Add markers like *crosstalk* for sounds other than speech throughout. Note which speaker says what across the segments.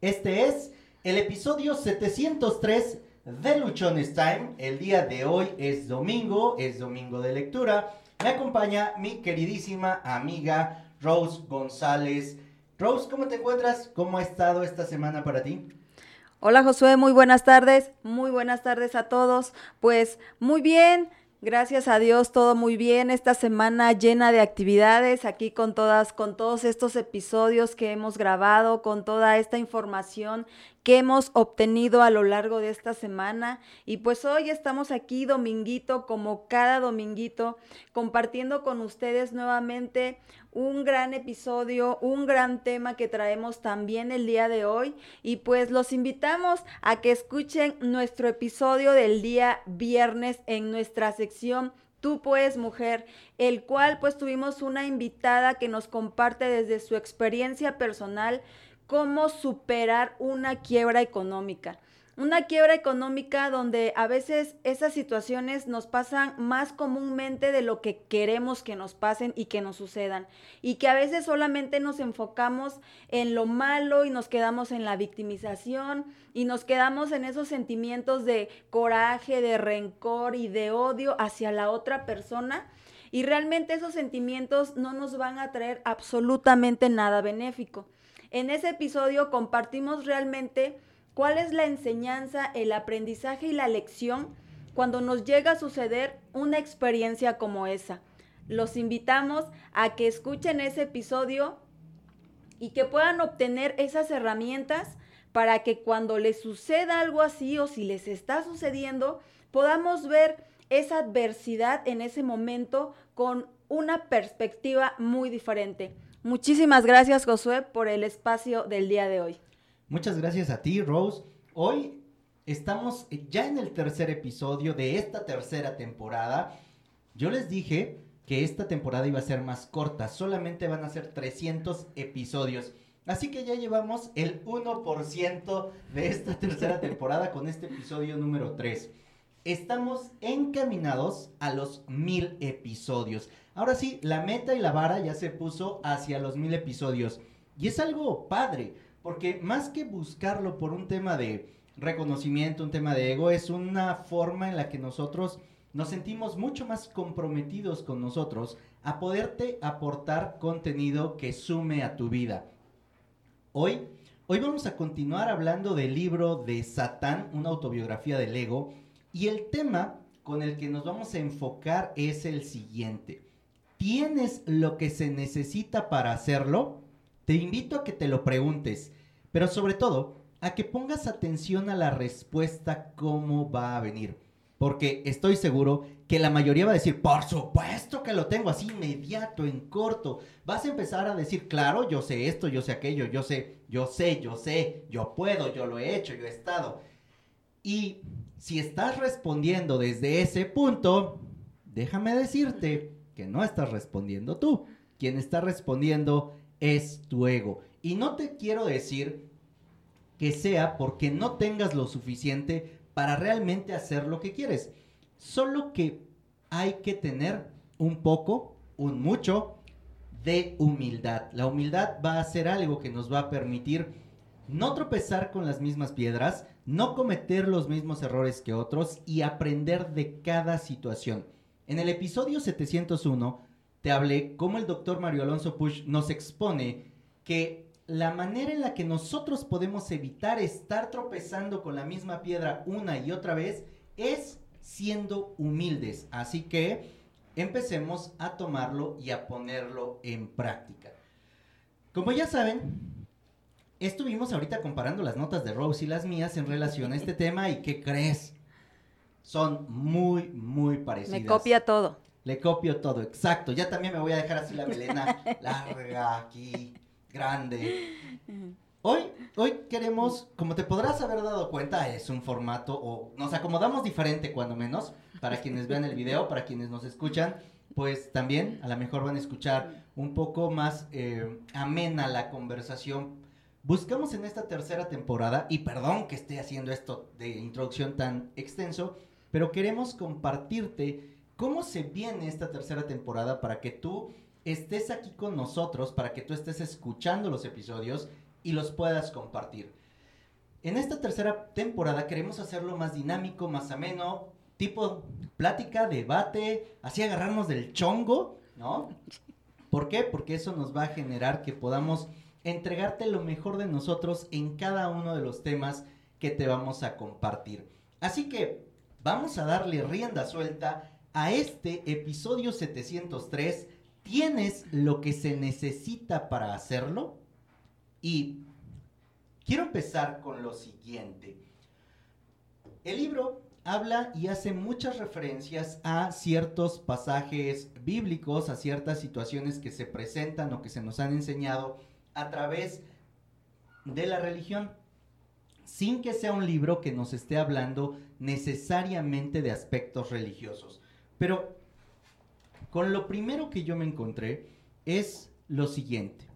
Speaker 1: Este es el episodio 703 de Luchones Time. El día de hoy es domingo, es domingo de lectura. Me acompaña mi queridísima amiga Rose González. Rose, ¿cómo te encuentras? ¿Cómo ha estado esta semana para ti?
Speaker 2: Hola Josué, muy buenas tardes, muy buenas tardes a todos. Pues muy bien, Gracias a Dios, todo muy bien. Esta semana llena de actividades, aquí con todas, con todos estos episodios que hemos grabado, con toda esta información que hemos obtenido a lo largo de esta semana. Y pues hoy estamos aquí, dominguito, como cada dominguito, compartiendo con ustedes nuevamente un gran episodio, un gran tema que traemos también el día de hoy. Y pues los invitamos a que escuchen nuestro episodio del día viernes en nuestra sección Tú puedes mujer, el cual pues tuvimos una invitada que nos comparte desde su experiencia personal cómo superar una quiebra económica. Una quiebra económica donde a veces esas situaciones nos pasan más comúnmente de lo que queremos que nos pasen y que nos sucedan. Y que a veces solamente nos enfocamos en lo malo y nos quedamos en la victimización y nos quedamos en esos sentimientos de coraje, de rencor y de odio hacia la otra persona. Y realmente esos sentimientos no nos van a traer absolutamente nada benéfico. En ese episodio compartimos realmente ¿Cuál es la enseñanza, el aprendizaje y la lección cuando nos llega a suceder una experiencia como esa? Los invitamos a que escuchen ese episodio y que puedan obtener esas herramientas para que cuando les suceda algo así o si les está sucediendo, podamos ver esa adversidad en ese momento con una perspectiva muy diferente. Muchísimas gracias Josué por el espacio del día de hoy.
Speaker 1: Muchas gracias a ti, Rose. Hoy estamos ya en el tercer episodio de esta tercera temporada. Yo les dije que esta temporada iba a ser más corta, solamente van a ser 300 episodios. Así que ya llevamos el 1% de esta tercera *laughs* temporada con este episodio número 3. Estamos encaminados a los mil episodios. Ahora sí, la meta y la vara ya se puso hacia los mil episodios. Y es algo padre porque más que buscarlo por un tema de reconocimiento, un tema de ego, es una forma en la que nosotros nos sentimos mucho más comprometidos con nosotros a poderte aportar contenido que sume a tu vida. Hoy, hoy vamos a continuar hablando del libro de Satán, una autobiografía del ego, y el tema con el que nos vamos a enfocar es el siguiente. ¿Tienes lo que se necesita para hacerlo? Te invito a que te lo preguntes. Pero sobre todo, a que pongas atención a la respuesta cómo va a venir. Porque estoy seguro que la mayoría va a decir, por supuesto que lo tengo así inmediato, en corto. Vas a empezar a decir, claro, yo sé esto, yo sé aquello, yo sé, yo sé, yo sé, yo puedo, yo lo he hecho, yo he estado. Y si estás respondiendo desde ese punto, déjame decirte que no estás respondiendo tú. Quien está respondiendo es tu ego. Y no te quiero decir que sea porque no tengas lo suficiente para realmente hacer lo que quieres. Solo que hay que tener un poco, un mucho de humildad. La humildad va a ser algo que nos va a permitir no tropezar con las mismas piedras, no cometer los mismos errores que otros y aprender de cada situación. En el episodio 701 te hablé cómo el doctor Mario Alonso Push nos expone que la manera en la que nosotros podemos evitar estar tropezando con la misma piedra una y otra vez es siendo humildes. Así que empecemos a tomarlo y a ponerlo en práctica. Como ya saben, estuvimos ahorita comparando las notas de Rose y las mías en relación a este *laughs* tema y ¿qué crees? Son muy, muy parecidas.
Speaker 2: Me copia todo.
Speaker 1: Le copio todo, exacto. Ya también me voy a dejar así la melena *laughs* larga aquí grande. Hoy, hoy queremos, como te podrás haber dado cuenta, es un formato o nos acomodamos diferente cuando menos, para quienes vean el video, para quienes nos escuchan, pues también a lo mejor van a escuchar un poco más eh, amena la conversación. Buscamos en esta tercera temporada, y perdón que esté haciendo esto de introducción tan extenso, pero queremos compartirte cómo se viene esta tercera temporada para que tú estés aquí con nosotros, para que tú estés escuchando los episodios y los puedas compartir. En esta tercera temporada queremos hacerlo más dinámico, más ameno, tipo plática, debate, así agarrarnos del chongo, ¿no? ¿Por qué? Porque eso nos va a generar que podamos entregarte lo mejor de nosotros en cada uno de los temas que te vamos a compartir. Así que vamos a darle rienda suelta a este episodio 703. ¿Tienes lo que se necesita para hacerlo? Y quiero empezar con lo siguiente. El libro habla y hace muchas referencias a ciertos pasajes bíblicos, a ciertas situaciones que se presentan o que se nos han enseñado a través de la religión, sin que sea un libro que nos esté hablando necesariamente de aspectos religiosos. Pero con lo primero que yo me encontré es lo siguiente.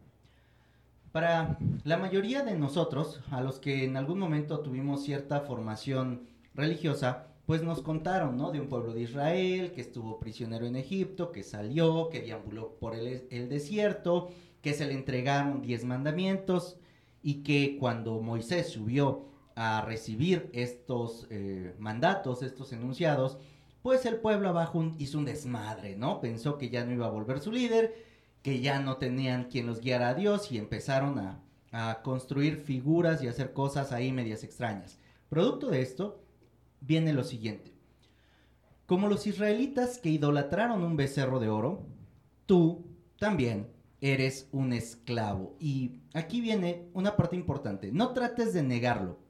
Speaker 1: Para la mayoría de nosotros, a los que en algún momento tuvimos cierta formación religiosa, pues nos contaron, ¿no? De un pueblo de Israel que estuvo prisionero en Egipto, que salió, que deambuló por el, el desierto, que se le entregaron diez mandamientos y que cuando Moisés subió a recibir estos eh, mandatos, estos enunciados, pues el pueblo abajo hizo un desmadre, ¿no? Pensó que ya no iba a volver su líder, que ya no tenían quien los guiara a Dios y empezaron a, a construir figuras y hacer cosas ahí medias extrañas. Producto de esto, viene lo siguiente. Como los israelitas que idolatraron un becerro de oro, tú también eres un esclavo. Y aquí viene una parte importante. No trates de negarlo.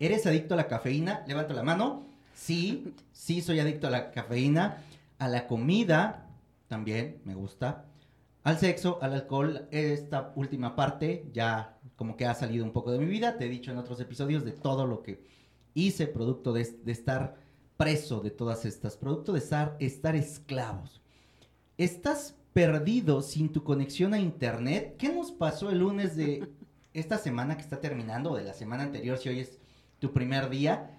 Speaker 1: ¿Eres adicto a la cafeína? Levanta la mano. Sí, sí soy adicto a la cafeína. A la comida, también me gusta. Al sexo, al alcohol, esta última parte ya como que ha salido un poco de mi vida. Te he dicho en otros episodios de todo lo que hice, producto de, estar preso de todas estas, producto de estar, estar esclavos. ¿Estás perdido sin tu conexión a internet? ¿Qué nos pasó el lunes de esta semana que está terminando, o de la semana anterior, si hoy tu primer día?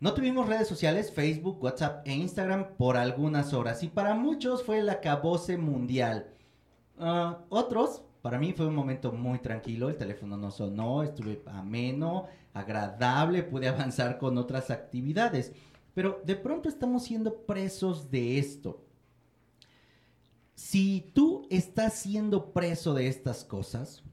Speaker 1: No tuvimos redes sociales, Facebook, WhatsApp e Instagram por algunas horas y para muchos fue el acabose mundial. Ah, otros para mí fue un momento muy tranquilo, el teléfono no sonó, estuve ameno, agradable, pude *laughs* avanzar con otras actividades. Pero de pronto estamos siendo presos de esto. Si tú estás siendo preso de estas cosas,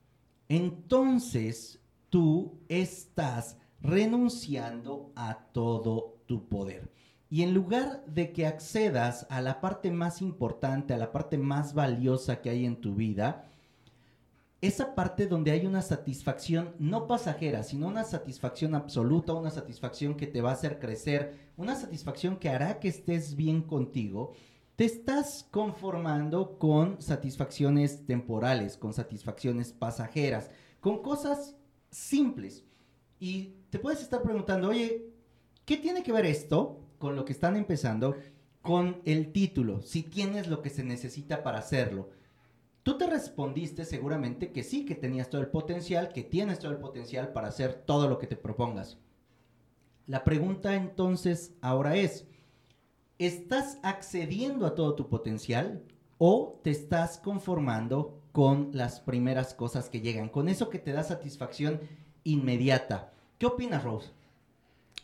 Speaker 1: entonces tú estás renunciando a todo tu poder. Y en lugar de que accedas a la parte más importante, a la parte más valiosa que hay en tu vida, esa parte donde hay una satisfacción no pasajera, sino una satisfacción absoluta, una satisfacción que te va a hacer crecer, una satisfacción que hará que estés bien contigo, te estás conformando con satisfacciones temporales, con satisfacciones pasajeras, con cosas simples. Y te puedes estar preguntando, oye, ¿qué tiene que ver esto con lo que están empezando con el título? Si tienes lo que se necesita para hacerlo. Tú te respondiste seguramente que sí, que tenías todo el potencial, que tienes todo el potencial para hacer todo lo que te propongas. La pregunta entonces ahora es, ¿estás accediendo a todo tu potencial o te estás conformando con las primeras cosas que llegan, con eso que te da satisfacción inmediata? ¿Qué opinas, Rose?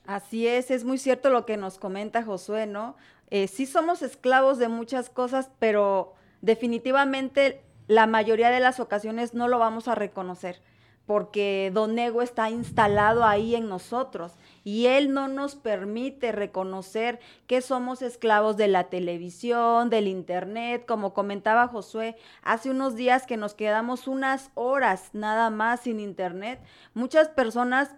Speaker 2: Así es, es muy cierto lo que nos comenta Josué, ¿no? Eh, sí somos esclavos de muchas cosas, pero definitivamente la mayoría de las ocasiones no lo vamos a reconocer porque Don Ego está instalado ahí en nosotros y Él no nos permite reconocer que somos esclavos de la televisión, del Internet, como comentaba Josué, hace unos días que nos quedamos unas horas nada más sin Internet, muchas personas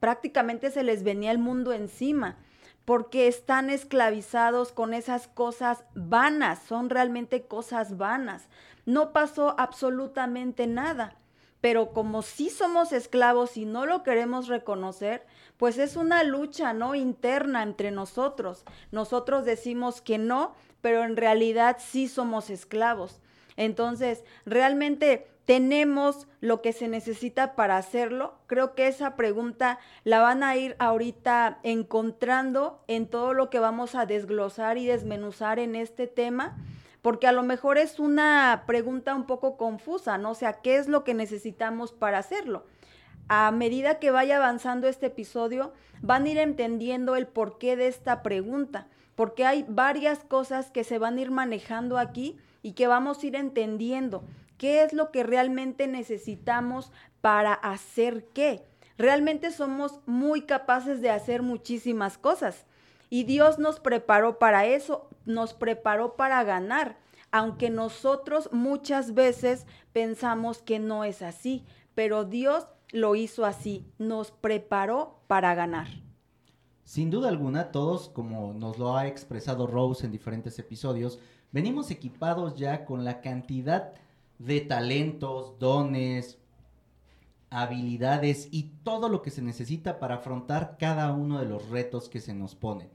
Speaker 2: prácticamente se les venía el mundo encima porque están esclavizados con esas cosas vanas, son realmente cosas vanas. No pasó absolutamente nada, pero como sí somos esclavos y no lo queremos reconocer, pues es una lucha, ¿no? Interna entre nosotros. Nosotros decimos que no, pero en realidad sí somos esclavos. Entonces, realmente ¿Tenemos lo que se necesita para hacerlo? Creo que esa pregunta la van a ir ahorita encontrando en todo lo que vamos a desglosar y desmenuzar en este tema, porque a lo mejor es una pregunta un poco confusa, ¿no? O sea, ¿qué es lo que necesitamos para hacerlo? A medida que vaya avanzando este episodio, van a ir entendiendo el porqué de esta pregunta, porque hay varias cosas que se van a ir manejando aquí y que vamos a ir entendiendo qué es lo que realmente necesitamos para hacer qué. Realmente somos muy capaces de hacer muchísimas cosas y Dios nos preparó para eso, nos preparó para ganar, aunque nosotros muchas veces pensamos que no es así, pero Dios lo hizo así, nos preparó para ganar.
Speaker 1: Sin duda alguna, todos, como nos lo ha expresado Rose en diferentes episodios, venimos equipados ya con la cantidad de talentos, dones, habilidades y todo lo que se necesita para afrontar cada uno de los retos que se nos pone.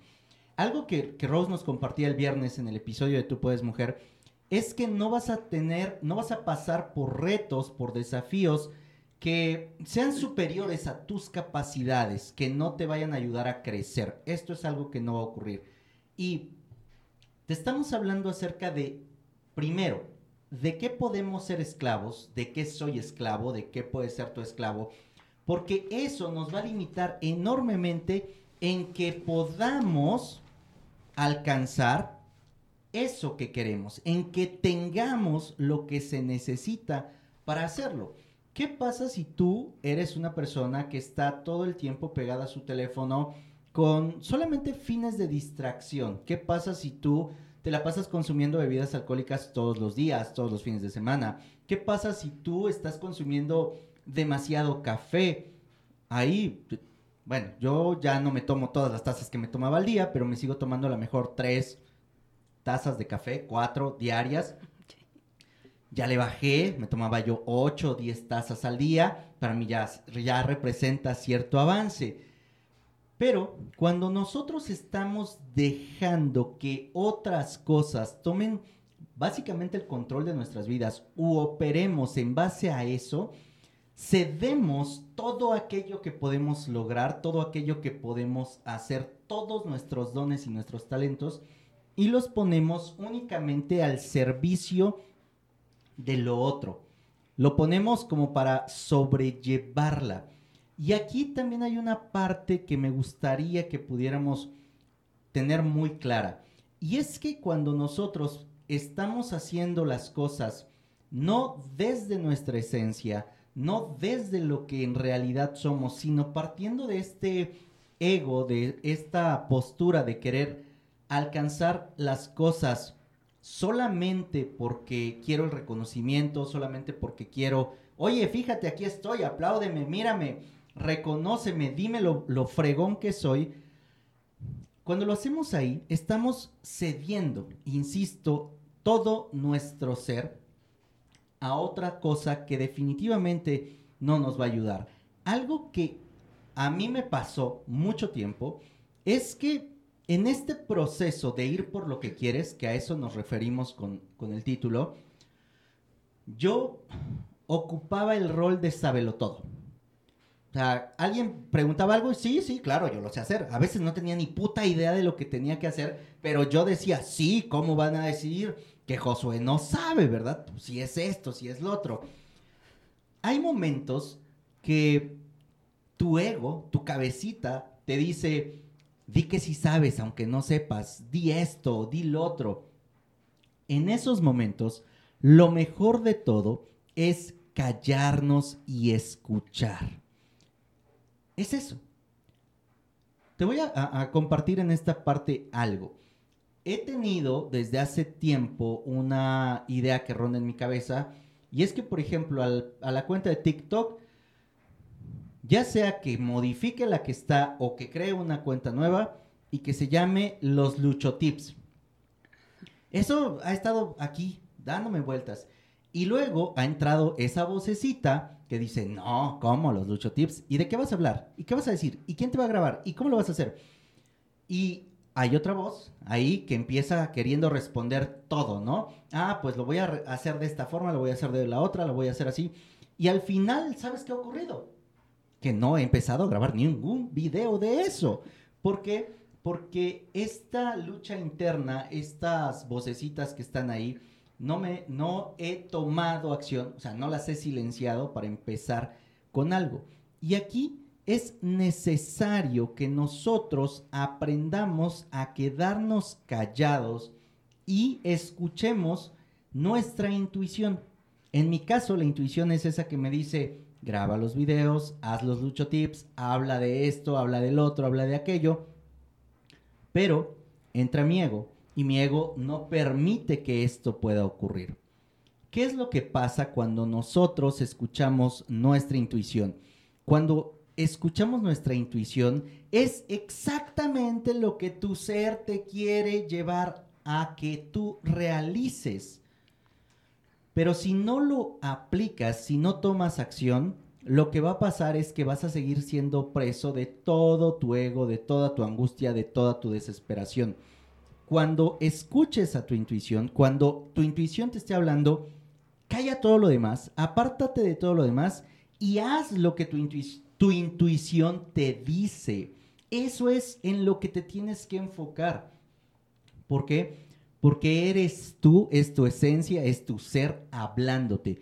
Speaker 1: Algo que, que Rose nos compartía el viernes en el episodio de Tú puedes mujer es que no vas a tener, no vas a pasar por retos, por desafíos que sean superiores a tus capacidades, que no te vayan a ayudar a crecer. Esto es algo que no va a ocurrir. Y te estamos hablando acerca de, primero, de qué podemos ser esclavos, de qué soy esclavo, de qué puede ser tu esclavo, porque eso nos va a limitar enormemente en que podamos alcanzar eso que queremos, en que tengamos lo que se necesita para hacerlo. ¿Qué pasa si tú eres una persona que está todo el tiempo pegada a su teléfono con solamente fines de distracción? ¿Qué pasa si tú te la pasas consumiendo bebidas alcohólicas todos los días, todos los fines de semana? ¿Qué pasa si tú estás consumiendo demasiado café? Ahí, bueno, yo ya no me tomo todas las tazas que me tomaba al día, pero me sigo tomando a lo mejor tres tazas de café, cuatro diarias ya le bajé, me tomaba yo 8 o 10 tazas al día, para mí ya, ya representa cierto avance. Pero cuando nosotros estamos dejando que otras cosas tomen básicamente el control de nuestras vidas u operemos en base a eso, cedemos todo aquello que podemos lograr, todo aquello que podemos hacer, todos nuestros dones y nuestros talentos, y los ponemos únicamente al servicio de lo otro. Lo ponemos como para sobrellevarla. Y aquí también hay una parte que me gustaría que pudiéramos tener muy clara. Y es que cuando nosotros estamos haciendo las cosas no desde nuestra esencia, no desde lo que en realidad somos, sino partiendo de este ego, de esta postura de querer alcanzar las cosas solamente porque quiero el reconocimiento, solamente porque quiero, oye, fíjate, aquí estoy, apláudeme, mírame, reconóceme, dime lo, lo fregón que soy. Cuando lo hacemos ahí, estamos cediendo, insisto, todo nuestro ser a otra cosa que definitivamente no nos va a ayudar. Algo que a mí me pasó mucho tiempo es que en este proceso de ir por lo que quieres, que a eso nos referimos con, el título, yo ocupaba el rol de sabelo todo. O sea, alguien preguntaba algo y sí, sí, claro, yo lo sé hacer. A veces no tenía ni puta idea de lo que tenía que hacer, pero yo decía, sí, ¿cómo van a decir que Josué no sabe, verdad? Si es esto, si es lo otro. Hay momentos que tu ego, tu cabecita, te dice, Di que si sabes, aunque no sepas. Di esto, di lo otro. En esos momentos, lo mejor de todo es callarnos y escuchar. Es eso. Te voy a, compartir en esta parte algo. He tenido desde hace tiempo una idea que ronda en mi cabeza y es que, por ejemplo, a la cuenta de TikTok ya sea que modifique la que está o que cree una cuenta nueva y que se llame los luchotips. Eso ha estado aquí dándome vueltas. Y luego ha entrado esa vocecita que dice, no, ¿cómo los luchotips? ¿Y de qué vas a hablar? ¿Y qué vas a decir? ¿Y quién te va a grabar? ¿Y cómo lo vas a hacer? Y hay otra voz ahí que empieza queriendo responder todo, ¿no? Ah, pues lo voy a hacer de esta forma, lo voy a hacer de la otra, lo voy a hacer así. Y al final, ¿sabes qué ha ocurrido? Que no he empezado a grabar ningún video de eso. ¿Por qué? Porque esta lucha interna, estas vocecitas que están ahí, no, me, no he tomado acción, o sea, no las he silenciado para empezar con algo. Y aquí es necesario que nosotros aprendamos a quedarnos callados y escuchemos nuestra intuición. En mi caso, la intuición es esa que me dice, graba los videos, haz los lucho tips, habla de esto, habla del otro, habla de aquello. Pero entra mi ego y mi ego no permite que esto pueda ocurrir. ¿Qué es lo que pasa cuando nosotros escuchamos nuestra intuición? Cuando escuchamos nuestra intuición, es exactamente lo que tu ser te quiere llevar a que tú realices. Pero si no lo aplicas, si no tomas acción, lo que va a pasar es que vas a seguir siendo preso de todo tu ego, de toda tu angustia, de toda tu desesperación. Cuando escuches a tu intuición, cuando tu intuición te esté hablando, calla todo lo demás, apártate de todo lo demás y haz lo que tu, tu intuición te dice. Eso es en lo que te tienes que enfocar. ¿Por qué? Porque eres tú, es tu esencia, es tu ser hablándote.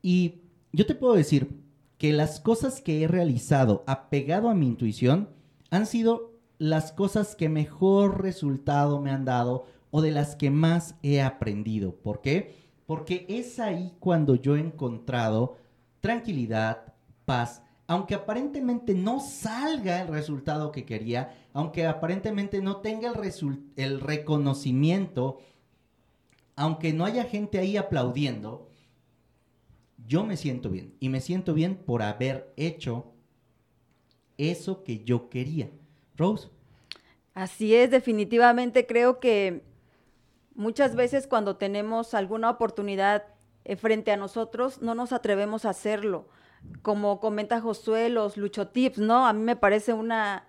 Speaker 1: Y yo te puedo decir que las cosas que he realizado apegado a mi intuición han sido las cosas que mejor resultado me han dado o de las que más he aprendido. ¿Por qué? Porque es ahí cuando yo he encontrado tranquilidad, paz, aunque aparentemente no salga el resultado que quería, aunque aparentemente no tenga el, el reconocimiento, aunque no haya gente ahí aplaudiendo, yo me siento bien. Y me siento bien por haber hecho eso que yo quería. Rose.
Speaker 2: Así es, definitivamente creo que muchas veces cuando tenemos alguna oportunidad eh, frente a nosotros, no nos atrevemos a hacerlo como comenta Josué, los luchotips, ¿no? A mí me parece una,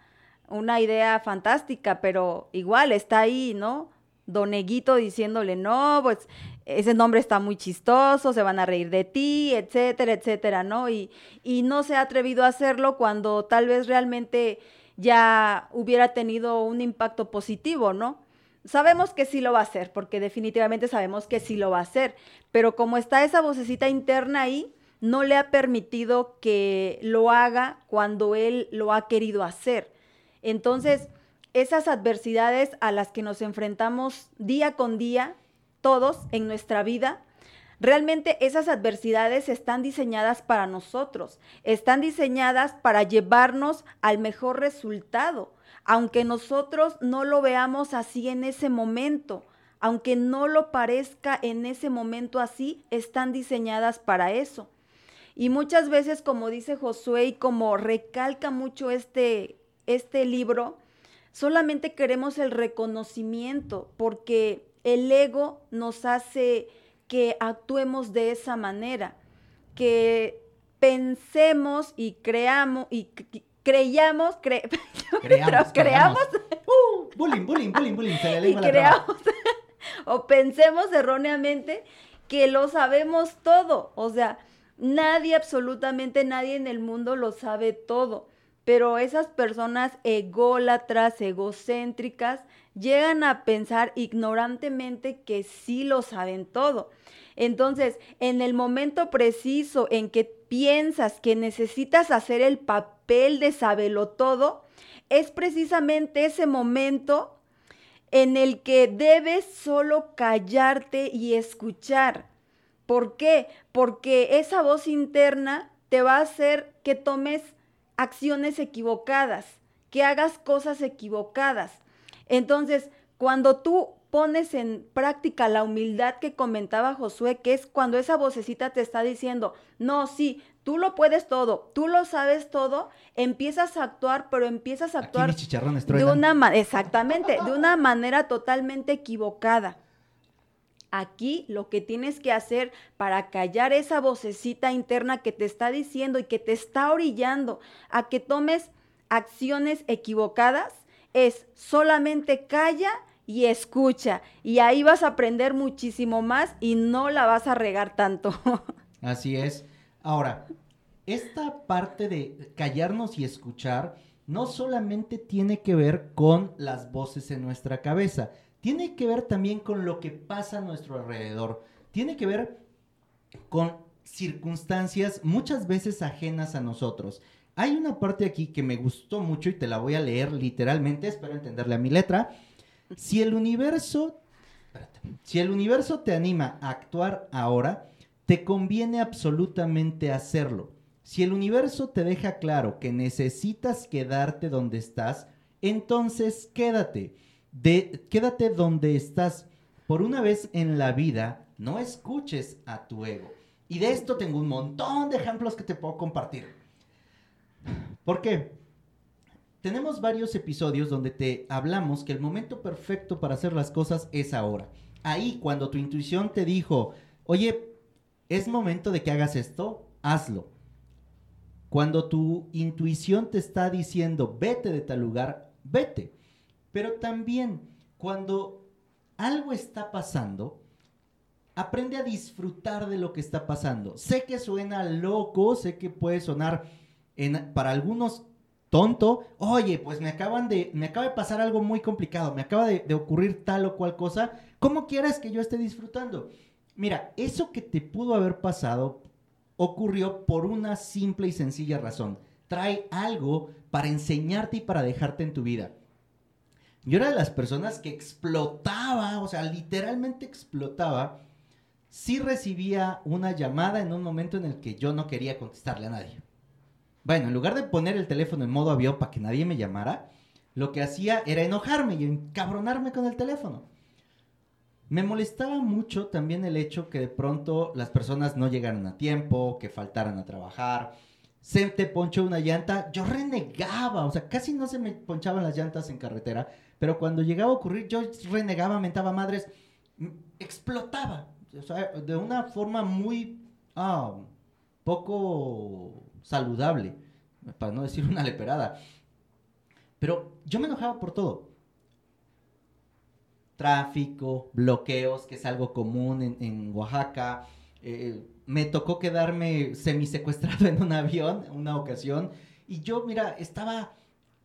Speaker 2: una idea fantástica, pero igual está ahí, ¿no? Doneguito diciéndole, no, pues ese nombre está muy chistoso, se van a reír de ti, etcétera, etcétera, ¿no? Y, y no se ha atrevido a hacerlo cuando tal vez realmente ya hubiera tenido un impacto positivo, ¿no? Sabemos que sí lo va a hacer, porque definitivamente sabemos que sí lo va a hacer, pero como está esa vocecita interna ahí, no le ha permitido que lo haga cuando él lo ha querido hacer. Entonces, esas adversidades a las que nos enfrentamos día con día, todos en nuestra vida, realmente esas adversidades están diseñadas para nosotros, están diseñadas para llevarnos al mejor resultado, aunque nosotros no lo veamos así en ese momento. Aunque no lo parezca en ese momento así, están diseñadas para eso. Y muchas veces, como dice Josué y como recalca mucho este, este libro, solamente queremos el reconocimiento porque el ego nos hace que actuemos de esa manera, que pensemos y creamos y creyamos, *laughs* creamos, creamos, *laughs*
Speaker 1: uh, bullying, bullying, bullying, bullying,
Speaker 2: y creamos *laughs* o pensemos erróneamente que lo sabemos todo, o sea, Nadie, absolutamente nadie en el mundo lo sabe todo, pero esas personas ególatras, egocéntricas, llegan a pensar ignorantemente que sí lo saben todo. Entonces, en el momento preciso en que piensas que necesitas hacer el papel de saberlo todo, es precisamente ese momento en el que debes solo callarte y escuchar. ¿Por qué? Porque esa voz interna te va a hacer que tomes acciones equivocadas, que hagas cosas equivocadas. Entonces, cuando tú pones en práctica la humildad que comentaba Josué, que es cuando esa vocecita te está diciendo, no, sí, tú lo puedes todo, tú lo sabes todo, empiezas a actuar, pero empiezas a actuar de una exactamente, de una manera totalmente equivocada. Aquí lo que tienes que hacer para callar esa vocecita interna que te está diciendo y que te está orillando a que tomes acciones equivocadas es solamente calla y escucha. Y ahí vas a aprender muchísimo más y no la vas a regar tanto. *laughs*
Speaker 1: Así es. Ahora, esta parte de callarnos y escuchar no solamente tiene que ver con las voces en nuestra cabeza, tiene que ver también con lo que pasa a nuestro alrededor. Tiene que ver con circunstancias muchas veces ajenas a nosotros. Hay una parte aquí que me gustó mucho y te la voy a leer literalmente, espero entenderle a mi letra. Si el universo, si el universo te anima a actuar ahora, te conviene absolutamente hacerlo. Si el universo te deja claro que necesitas quedarte donde estás, entonces quédate. De, quédate donde estás. Por una vez en la vida, no escuches a tu ego. Y de esto tengo un montón de ejemplos que te puedo compartir. ¿Por qué? Tenemos varios episodios donde te hablamos que el momento perfecto para hacer las cosas es ahora. Ahí, cuando tu intuición te dijo, oye, es momento de que hagas esto, hazlo. Cuando tu intuición te está diciendo, vete de tal lugar, vete. Pero también, cuando algo está pasando, aprende a disfrutar de lo que está pasando. Sé que suena loco, sé que puede sonar para algunos tonto, oye, pues me acaban de, me acaba de pasar algo muy complicado, me acaba de, ocurrir tal o cual cosa, ¿cómo quieras que yo esté disfrutando? Mira, eso que te pudo haber pasado ocurrió por una simple y sencilla razón. Trae algo para enseñarte y para dejarte en tu vida. Yo era de las personas que explotaba, o sea, literalmente explotaba, si recibía una llamada en un momento en el que yo no quería contestarle a nadie. Bueno, en lugar de poner el teléfono en modo avión para que nadie me llamara, lo que hacía era enojarme y encabronarme con el teléfono. Me molestaba mucho también el hecho que de pronto las personas no llegaran a tiempo, que faltaran a trabajar, se te ponchó una llanta, yo renegaba, o sea, casi no se me ponchaban las llantas en carretera, pero cuando llegaba a ocurrir yo renegaba, mentaba madres, explotaba, o sea, de una forma muy ah, poco saludable, para no decir una leperada. Pero yo me enojaba por todo. Tráfico, bloqueos, que es algo común en, Oaxaca. Eh, me tocó quedarme semisecuestrado *laughs* en un avión una ocasión. Y yo, mira, estaba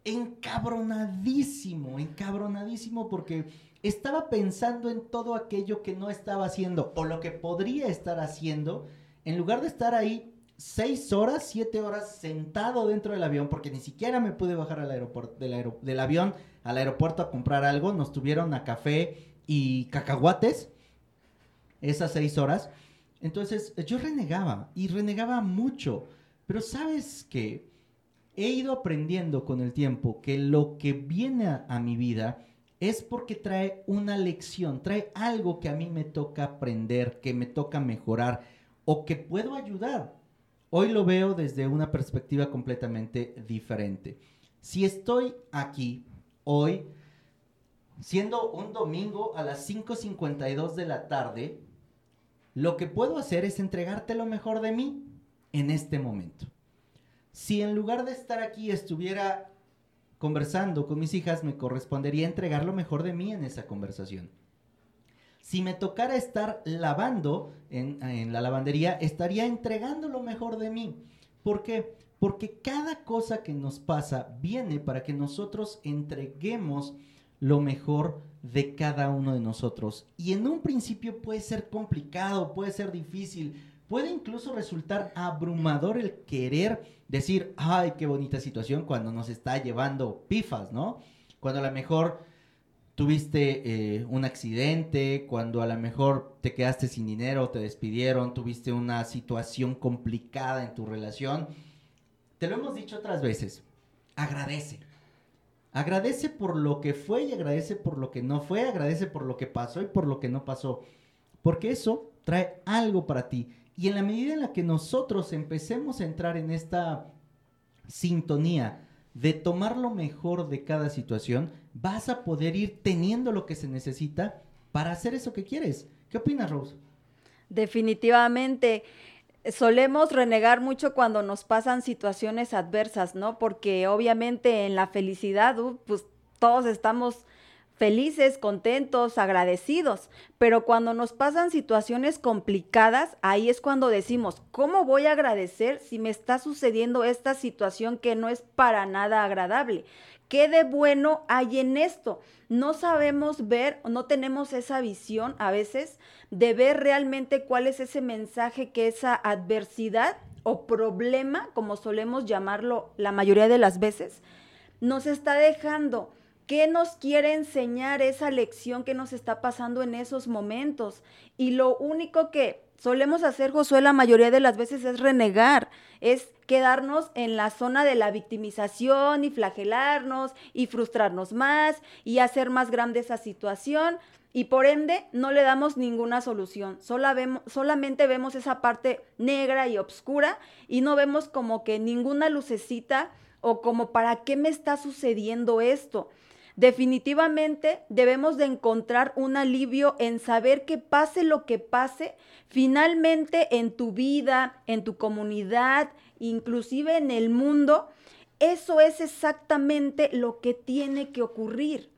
Speaker 1: encabronadísimo, encabronadísimo porque estaba pensando en todo aquello que no estaba haciendo o lo que podría estar haciendo, en lugar de estar ahí seis horas, siete horas sentado dentro del avión, porque ni siquiera me pude bajar al aeropuerto, del, avión al aeropuerto a comprar algo. Nos tuvieron a café y cacahuates esas seis horas. Entonces yo renegaba y renegaba mucho. Pero sabes que he ido aprendiendo con el tiempo que lo que viene a mi vida es porque trae una lección, trae algo que a mí me toca aprender, que me toca mejorar o que puedo ayudar. Hoy lo veo desde una perspectiva completamente diferente. Si estoy aquí hoy, siendo un domingo a las 5.52 de la tarde, lo que puedo hacer es entregarte lo mejor de mí en este momento. Si en lugar de estar aquí estuviera conversando con mis hijas, me correspondería entregar lo mejor de mí en esa conversación. Si me tocara estar lavando en, la lavandería, estaría entregando lo mejor de mí. ¿Por qué? Porque cada cosa que nos pasa viene para que nosotros entreguemos lo mejor de cada uno de nosotros. Y en un principio puede ser complicado, puede ser difícil, puede incluso resultar abrumador el querer decir, ay, qué bonita situación cuando nos está llevando pifas, ¿no? Cuando a lo mejor tuviste eh, un accidente, cuando a lo mejor te quedaste sin dinero, te despidieron, tuviste una situación complicada en tu relación. Te lo hemos dicho otras veces, agradece. Agradece por lo que fue y agradece por lo que no fue, agradece por lo que pasó y por lo que no pasó. Porque eso trae algo para ti. Y en la medida en la que nosotros empecemos a entrar en esta sintonía de tomar lo mejor de cada situación, vas a poder ir teniendo lo que se necesita para hacer eso que quieres. ¿Qué opinas, Rose?
Speaker 2: Definitivamente. Solemos renegar mucho cuando nos pasan situaciones adversas, ¿no? Porque obviamente en la felicidad, uh, pues todos estamos felices, contentos, agradecidos. Pero cuando nos pasan situaciones complicadas, ahí es cuando decimos, ¿cómo voy a agradecer si me está sucediendo esta situación que no es para nada agradable? ¿Qué de bueno hay en esto? No sabemos ver, no tenemos esa visión a veces de ver realmente cuál es ese mensaje que esa adversidad o problema, como solemos llamarlo la mayoría de las veces, nos está dejando. ¿Qué nos quiere enseñar esa lección que nos está pasando en esos momentos? Y lo único que solemos hacer, Josué, la mayoría de las veces es renegar, es quedarnos en la zona de la victimización y flagelarnos y frustrarnos más y hacer más grande esa situación y por ende no le damos ninguna solución. solamente vemos esa parte negra y oscura y no vemos como que ninguna lucecita o como para qué me está sucediendo esto. Definitivamente debemos de encontrar un alivio en saber que pase lo que pase, finalmente en tu vida, en tu comunidad, inclusive en el mundo, eso es exactamente lo que tiene que ocurrir.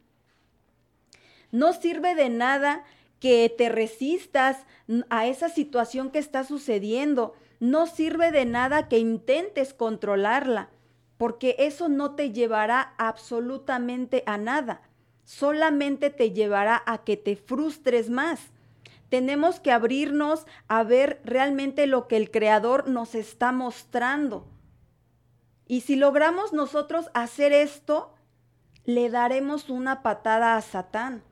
Speaker 2: No sirve de nada que te resistas a esa situación que está sucediendo. No sirve de nada que intentes controlarla porque eso no te llevará absolutamente a nada, solamente te llevará a que te frustres más. Tenemos que abrirnos a ver realmente lo que el Creador nos está mostrando. Y si logramos nosotros hacer esto, le daremos una patada a Satán.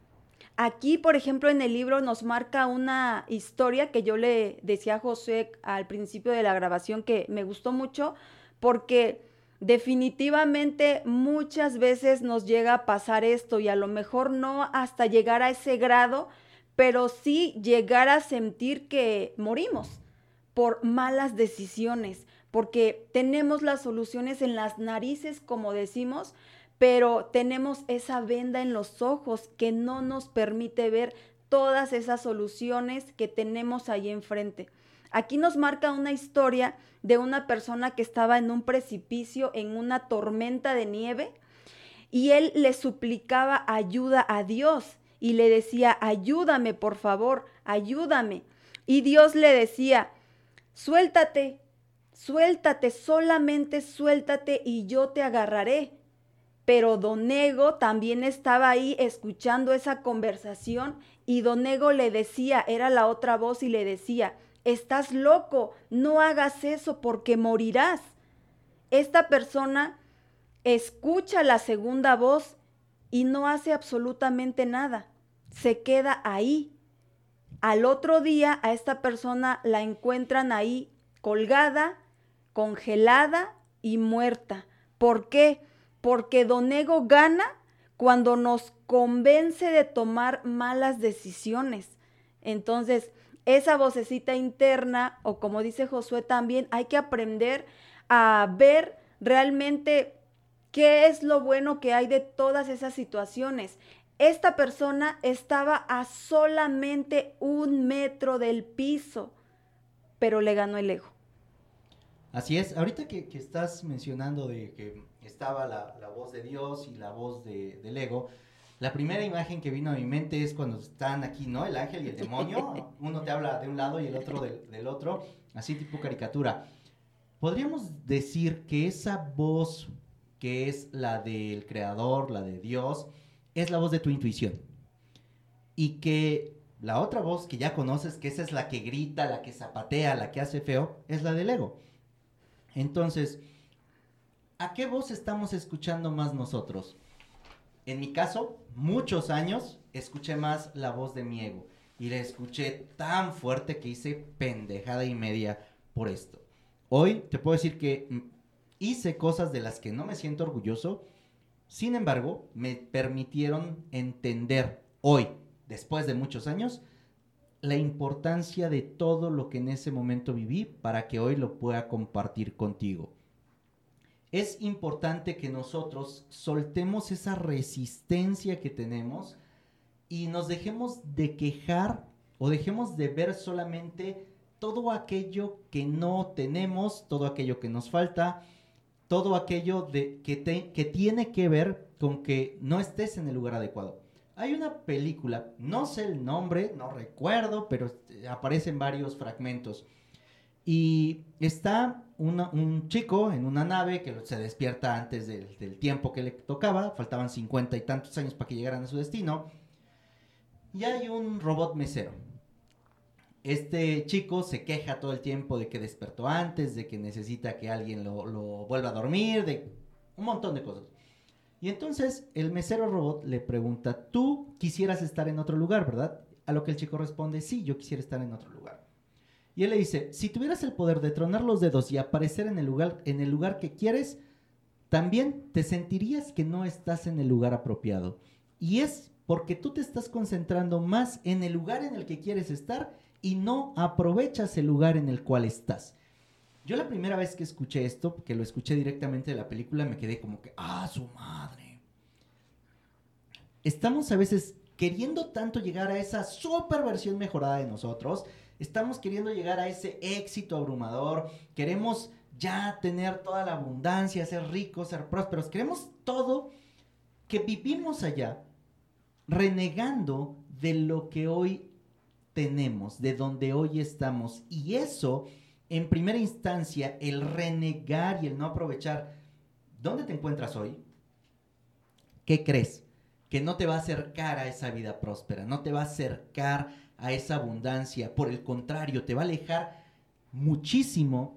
Speaker 2: Aquí, por ejemplo, en el libro nos marca una historia que yo le decía a José al principio de la grabación que me gustó mucho porque Definitivamente muchas veces nos llega a pasar esto y a lo mejor no hasta llegar a ese grado, pero sí llegar a sentir que morimos por malas decisiones, porque tenemos las soluciones en las narices, como decimos, pero tenemos esa venda en los ojos que no nos permite ver todas esas soluciones que tenemos ahí enfrente. Aquí nos marca una historia de una persona que estaba en un precipicio, en una tormenta de nieve, y él le suplicaba ayuda a Dios y le decía, ayúdame, por favor, ayúdame. Y Dios le decía, suéltate, suéltate, solamente suéltate y yo te agarraré. Pero Don Ego también estaba ahí escuchando esa conversación y Don Ego le decía, era la otra voz y le decía, estás loco, no hagas eso porque morirás. Esta persona escucha la segunda voz y no hace absolutamente nada, se queda ahí. Al otro día a esta persona la encuentran ahí colgada, congelada y muerta. ¿Por qué? Porque Don Ego gana cuando nos convence de tomar malas decisiones. Entonces, esa vocecita interna, o como dice Josué también, hay que aprender a ver realmente qué es lo bueno que hay de todas esas situaciones. Esta persona estaba a solamente un metro del piso, pero le ganó el ego.
Speaker 1: Así es, ahorita que, estás mencionando de que estaba la, voz de Dios y la voz de, del ego, la primera imagen que vino a mi mente es cuando están aquí, ¿no? El ángel y el demonio. *laughs* Uno te habla de un lado y el otro del, otro, así tipo caricatura. Podríamos decir que esa voz que es la del creador, la de Dios, es la voz de tu intuición. Y que la otra voz que ya conoces, que esa es la que grita, la que zapatea, la que hace feo, es la del ego. Entonces, ¿a qué voz estamos escuchando más nosotros? En mi caso, muchos años escuché más la voz de mi ego. Y la escuché tan fuerte que hice pendejada y media por esto. Hoy te puedo decir que mm, hice cosas de las que no me siento orgulloso. Sin embargo, me permitieron entender hoy, después de muchos años, la importancia de todo lo que en ese momento viví para que hoy lo pueda compartir contigo es importante que nosotros soltemos esa resistencia que tenemos y nos dejemos de quejar o dejemos de ver solamente todo aquello que no tenemos, todo aquello que nos falta, todo aquello de, que, que tiene que ver con que no estés en el lugar adecuado. Hay una película, no sé el nombre, no recuerdo, pero eh, aparecen varios fragmentos. Y está un chico en una nave que se despierta antes del, tiempo que le tocaba, faltaban cincuenta y tantos años para que llegaran a su destino. Y hay un robot mesero. Este chico se queja todo el tiempo de que despertó antes, de que necesita que alguien lo, lo vuelva a dormir, de un montón de cosas. Y entonces el mesero robot le pregunta, tú quisieras estar en otro lugar, ¿verdad? A lo que el chico responde, sí, yo quisiera estar en otro lugar. Y él le dice, si tuvieras el poder de tronar los dedos y aparecer en el lugar, en el lugar que quieres, también te sentirías que no estás en el lugar apropiado. Y es porque tú te estás concentrando más en el lugar en el que quieres estar y no aprovechas el lugar en el cual estás. Yo la primera vez que escuché esto, que lo escuché directamente de la película, me quedé como que, ah, su madre. Estamos a veces queriendo tanto llegar a esa super versión mejorada de nosotros, estamos queriendo llegar a ese éxito abrumador, queremos ya tener toda la abundancia, ser ricos, ser prósperos, queremos todo que vivimos allá, renegando de lo que hoy tenemos, de donde hoy estamos. Y eso en primera instancia, el renegar y el no aprovechar, ¿dónde te encuentras hoy? ¿Qué crees? Que no te va a acercar a esa vida próspera, no te va a acercar a esa abundancia, por el contrario, te va a alejar muchísimo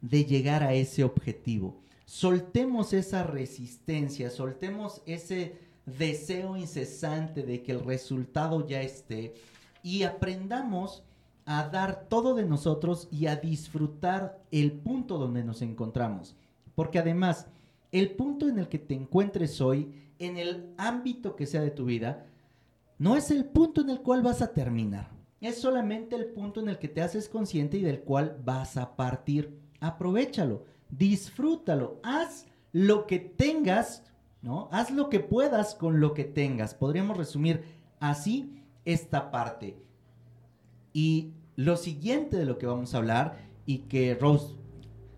Speaker 1: de llegar a ese objetivo. Soltemos esa resistencia, soltemos ese deseo incesante de que el resultado ya esté y aprendamos a dar todo de nosotros y a disfrutar el punto donde nos encontramos. Porque además, el punto en el que te encuentres hoy, en el ámbito que sea de tu vida, no es el punto en el cual vas a terminar. Es solamente el punto en el que te haces consciente y del cual vas a partir. Aprovechalo, disfrútalo, haz lo que tengas, ¿no? Haz lo que puedas con lo que tengas. Podríamos resumir así esta parte. Y lo siguiente de lo que vamos a hablar y que Rose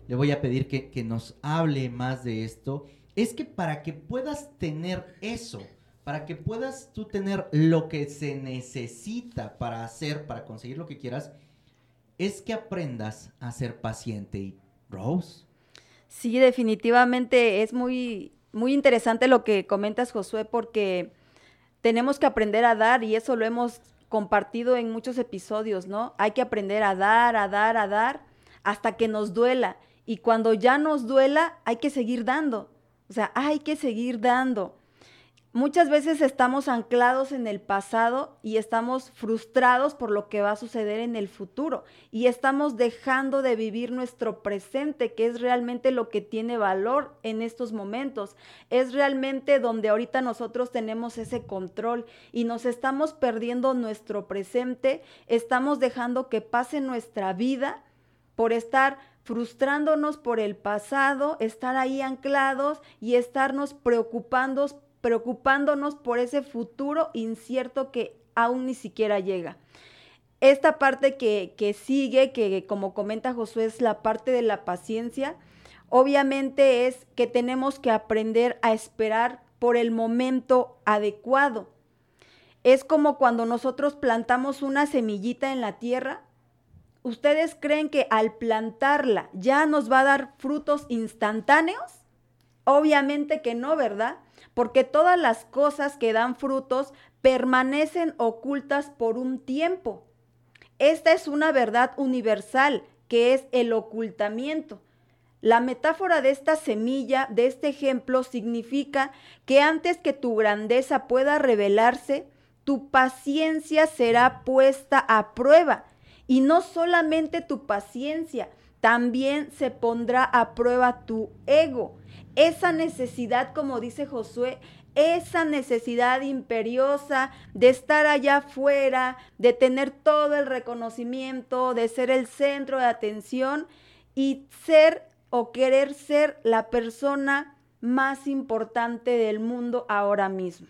Speaker 1: le voy a pedir que, nos hable más de esto, es que para que puedas tener eso, para que puedas tú tener lo que se necesita para hacer, para conseguir lo que quieras, es que aprendas a ser paciente. Y Rose.
Speaker 2: Sí, definitivamente es muy, muy interesante lo que comentas, Josué, porque tenemos que aprender a dar y eso lo hemos compartido en muchos episodios, ¿no? Hay que aprender a dar, a dar, a dar, hasta que nos duela. Y cuando ya nos duela, hay que seguir dando. O sea, hay que seguir dando. Muchas veces estamos anclados en el pasado y estamos frustrados por lo que va a suceder en el futuro y estamos dejando de vivir nuestro presente, que es realmente lo que tiene valor en estos momentos. Es realmente donde ahorita nosotros tenemos ese control y nos estamos perdiendo nuestro presente, estamos dejando que pase nuestra vida por estar frustrándonos por el pasado, estar ahí anclados y estarnos preocupando preocupándonos por ese futuro incierto que aún ni siquiera llega. Esta parte que, que sigue, que como comenta Josué, es la parte de la paciencia, obviamente es que tenemos que aprender a esperar por el momento adecuado. Es como cuando nosotros plantamos una semillita en la tierra. ¿Ustedes creen que al plantarla ya nos va a dar frutos instantáneos? Obviamente que no, ¿verdad? Porque todas las cosas que dan frutos permanecen ocultas por un tiempo. Esta es una verdad universal, que es el ocultamiento. La metáfora de esta semilla, de este ejemplo, significa que antes que tu grandeza pueda revelarse, tu paciencia será puesta a prueba. Y no solamente tu paciencia, también se pondrá a prueba tu ego esa necesidad, como dice Josué, esa necesidad imperiosa de estar allá afuera, de tener todo el reconocimiento, de ser el centro de atención y ser o querer ser la persona más importante del mundo ahora mismo.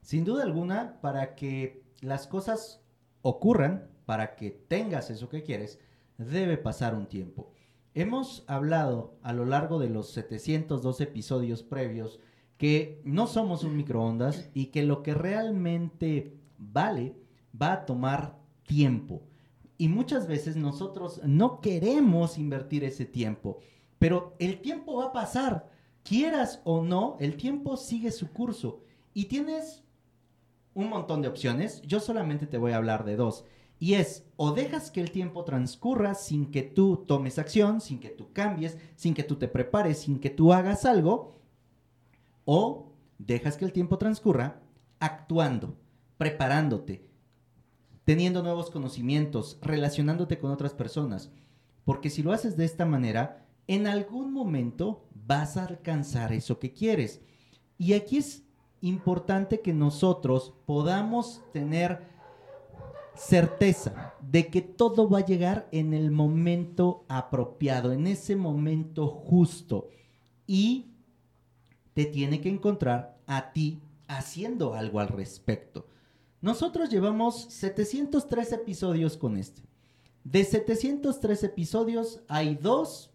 Speaker 1: Sin duda alguna, para que las cosas ocurran, para que tengas eso que quieres, debe pasar un tiempo. Hemos hablado a lo largo de los 702 episodios previos que no somos un microondas y que lo que realmente vale va a tomar tiempo. Y muchas veces nosotros no queremos invertir ese tiempo, pero el tiempo va a pasar. Quieras o no, el tiempo sigue su curso y tienes un montón de opciones. Yo solamente te voy a hablar de dos. Y es, o dejas que el tiempo transcurra sin que tú tomes acción, sin que tú cambies, sin que tú te prepares, sin que tú hagas algo, o dejas que el tiempo transcurra actuando, preparándote, teniendo nuevos conocimientos, relacionándote con otras personas. Porque si lo haces de esta manera, en algún momento vas a alcanzar eso que quieres. Y aquí es importante que nosotros podamos tener certeza de que todo va a llegar en el momento apropiado, en ese momento justo. Y te tiene que encontrar a ti haciendo algo al respecto. Nosotros llevamos 703 episodios con este. De 703 episodios hay dos,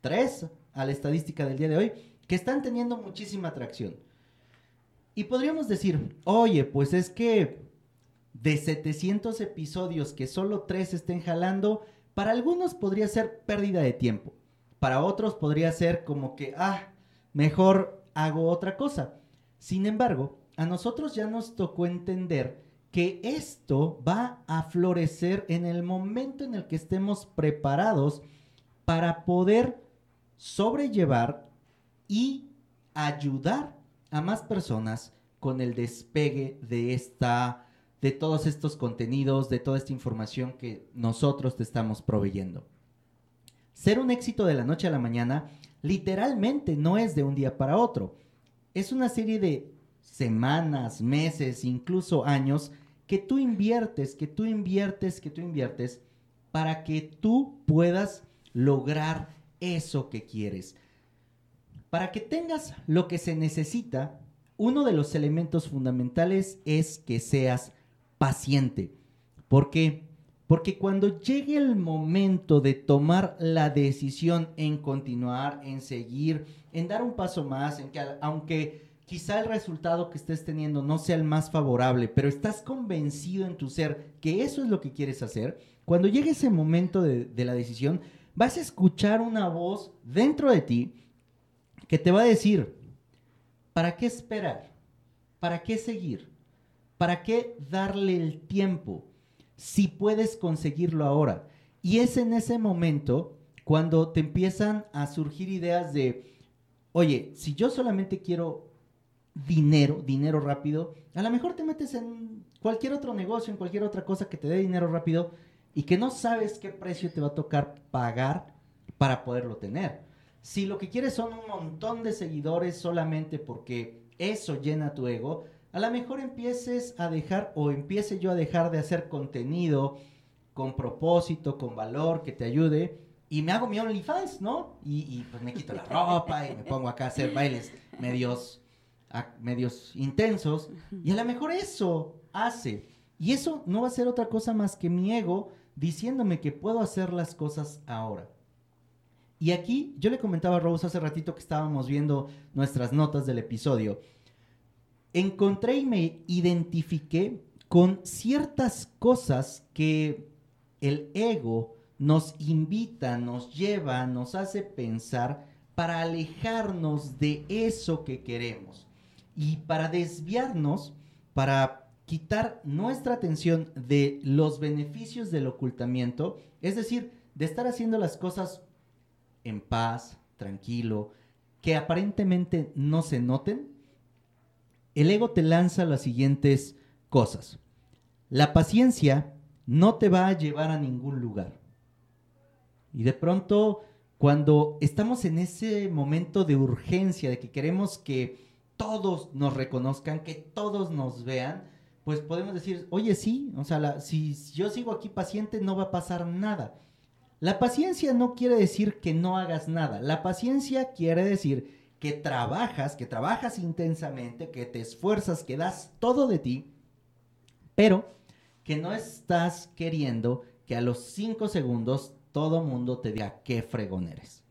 Speaker 1: tres a la estadística del día de hoy que están teniendo muchísima atracción. Y podríamos decir, oye, pues es que de 700 episodios que solo tres estén jalando, para algunos podría ser pérdida de tiempo. Para otros podría ser como que, ah, mejor hago otra cosa. Sin embargo, a nosotros ya nos tocó entender que esto va a florecer en el momento en el que estemos preparados para poder sobrellevar y ayudar a más personas con el despegue de esta de todos estos contenidos, de toda esta información que nosotros te estamos proveyendo. Ser un éxito de la noche a la mañana literalmente no es de un día para otro. Es una serie de semanas, meses, incluso años que tú inviertes, que tú inviertes, que tú inviertes para que tú puedas lograr eso que quieres. Para que tengas lo que se necesita, uno de los elementos fundamentales es que seas paciente. ¿Por qué? Porque cuando llegue el momento de tomar la decisión en continuar, en seguir, en dar un paso más, en que aunque quizá el resultado que estés teniendo no sea el más favorable, pero estás convencido en tu ser que eso es lo que quieres hacer, cuando llegue ese momento de, la decisión, vas a escuchar una voz dentro de ti que te va a decir, ¿para qué esperar? ¿Para qué seguir? ¿Para qué darle el tiempo si puedes conseguirlo ahora? Y es en ese momento cuando te empiezan a surgir ideas de, oye, si yo solamente quiero dinero, dinero rápido, a lo mejor te metes en cualquier otro negocio, en cualquier otra cosa que te dé dinero rápido y que no sabes qué precio te va a tocar pagar para poderlo tener. Si lo que quieres son un montón de seguidores solamente porque eso llena tu ego, a lo mejor empieces a dejar o empiece yo a dejar de hacer contenido con propósito, con valor, que te ayude y me hago mi OnlyFans, ¿no? Y, y pues me quito la *laughs* ropa y me pongo acá a hacer bailes medios medios intensos, y a lo mejor eso hace. Y eso no va a ser otra cosa más que mi ego diciéndome que puedo hacer las cosas ahora. Y aquí yo le comentaba a Rose hace ratito que estábamos viendo nuestras notas del episodio. Encontré y me identifiqué con ciertas cosas que el ego nos invita, nos lleva, nos hace pensar para alejarnos de eso que queremos. Y para desviarnos, para quitar nuestra atención de los beneficios del ocultamiento, es decir, de estar haciendo las cosas en paz, tranquilo, que aparentemente no se noten, el ego te lanza las siguientes cosas. La paciencia no te va a llevar a ningún lugar. Y de pronto, cuando estamos en ese momento de urgencia, de que queremos que todos nos reconozcan, que todos nos vean, pues podemos decir, oye, sí, o sea, si yo sigo aquí paciente no va a pasar nada. La paciencia no quiere decir que no hagas nada. La paciencia quiere decir que trabajas, que trabajas intensamente, que te esfuerzas, que das todo de ti, pero que no estás queriendo que a los cinco segundos todo mundo te diga qué fregón eres.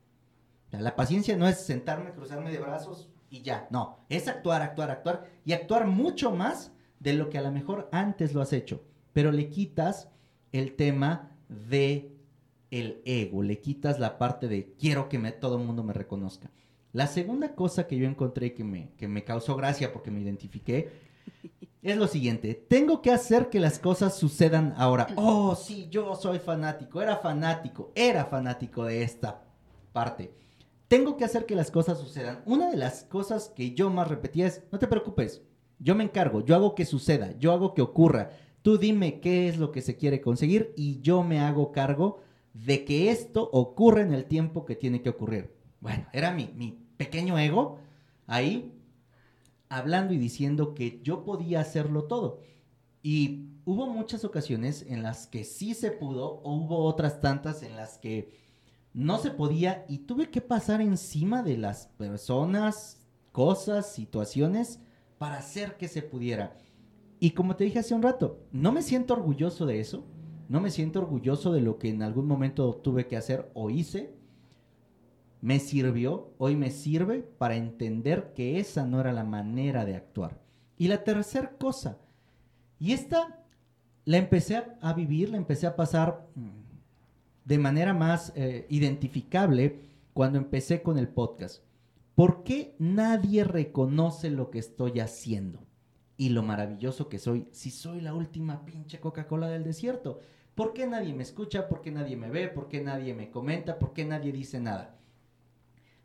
Speaker 1: la paciencia no es sentarme, cruzarme de brazos, y ya. No, es actuar, actuar, actuar y actuar mucho más de lo que a lo mejor antes lo has hecho. Pero le quitas el tema de el ego, le quitas la parte de quiero que me, todo el mundo me reconozca. La segunda cosa que yo encontré que me, que me causó gracia porque me identifiqué *laughs* es lo siguiente, tengo que hacer que las cosas sucedan ahora. Oh, sí, yo soy fanático, era fanático, era fanático de esta parte. Tengo que hacer que las cosas sucedan. Una de las cosas que yo más repetía es, no te preocupes, yo me encargo, yo hago que suceda, yo hago que ocurra. Tú dime qué es lo que se quiere conseguir y yo me hago cargo de que esto ocurra en el tiempo que tiene que ocurrir. Bueno, era mi, mi pequeño ego ahí hablando y diciendo que yo podía hacerlo todo. Y hubo muchas ocasiones en las que sí se pudo, o hubo otras tantas en las que no se podía y tuve que pasar encima de las personas, cosas, situaciones para hacer que se pudiera. Y como te dije hace un rato, no me siento orgulloso de eso, no me siento orgulloso de lo que en algún momento tuve que hacer o hice, me sirvió, hoy me sirve para entender que esa no era la manera de actuar. Y la tercera cosa, y esta la empecé a, vivir, la empecé a pasar mm, de manera más eh, identificable cuando empecé con el podcast. ¿Por qué nadie reconoce lo que estoy haciendo? Y lo maravilloso que soy, si soy la última pinche Coca-Cola del desierto. ¿Por qué nadie me escucha? ¿Por qué nadie me ve? ¿Por qué nadie me comenta? ¿Por qué nadie dice nada?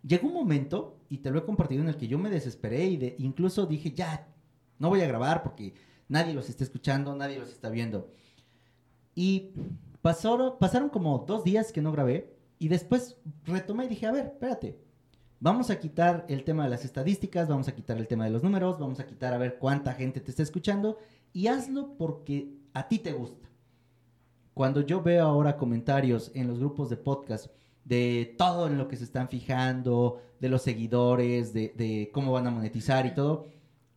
Speaker 1: Llegó un momento, y te lo he compartido, en el que yo me desesperé y de, incluso dije, ya, no voy a grabar porque nadie los está escuchando, nadie los está viendo. Y pasaron, pasaron como dos días que no grabé y después retomé y dije, a ver, espérate, vamos a quitar el tema de las estadísticas, vamos a quitar el tema de los números, vamos a quitar a ver cuánta gente te está escuchando y hazlo porque a ti te gusta. Cuando yo veo ahora comentarios en los grupos de podcast, de todo en lo que se están fijando, de los seguidores, de, cómo van a monetizar y todo.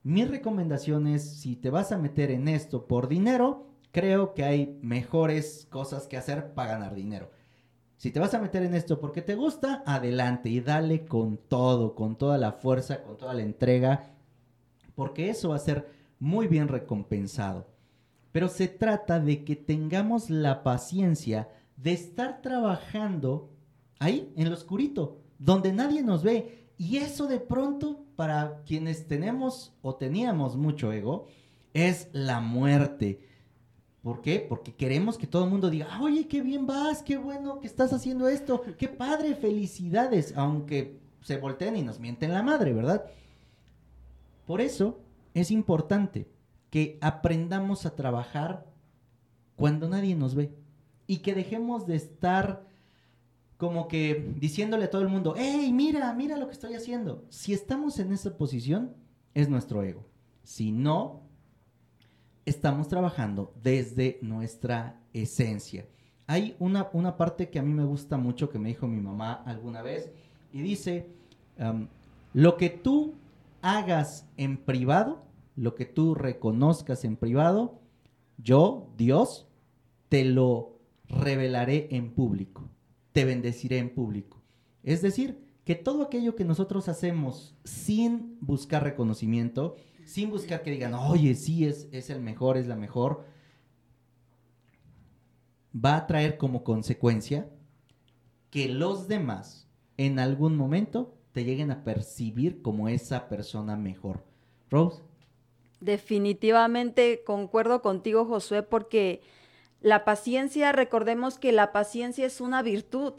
Speaker 1: Mi recomendación es, si te vas a meter en esto por dinero, creo que hay mejores cosas que hacer para ganar dinero. Si te vas a meter en esto porque te gusta, adelante y dale con todo, con toda la fuerza, con toda la entrega, porque eso va a ser muy bien recompensado. Pero se trata de que tengamos la paciencia de estar trabajando ahí, en lo oscurito, donde nadie nos ve. Y eso de pronto, para quienes tenemos o teníamos mucho ego, es la muerte. ¿Por qué? Porque queremos que todo el mundo diga, oye, qué bien vas, qué bueno que estás haciendo esto, qué padre, felicidades, aunque se volteen y nos mienten la madre, ¿verdad? Por eso es importante que aprendamos a trabajar cuando nadie nos ve y que dejemos de estar como que diciéndole a todo el mundo, hey, mira, mira lo que estoy haciendo. Si estamos en esa posición, es nuestro ego. Si no, estamos trabajando desde nuestra esencia. Hay una, una parte que a mí me gusta mucho que me dijo mi mamá alguna vez y dice, lo que tú hagas en privado, lo que tú reconozcas en privado, yo, Dios, te lo revelaré en público te bendeciré en público. Es decir, que todo aquello que nosotros hacemos sin buscar reconocimiento, sin buscar que digan, oye, sí, es, es el mejor, es la mejor, va a traer como consecuencia que los demás en algún momento te lleguen a percibir como esa persona mejor. Rose.
Speaker 2: Definitivamente concuerdo contigo, Josué, porque la paciencia, recordemos que la paciencia es una virtud,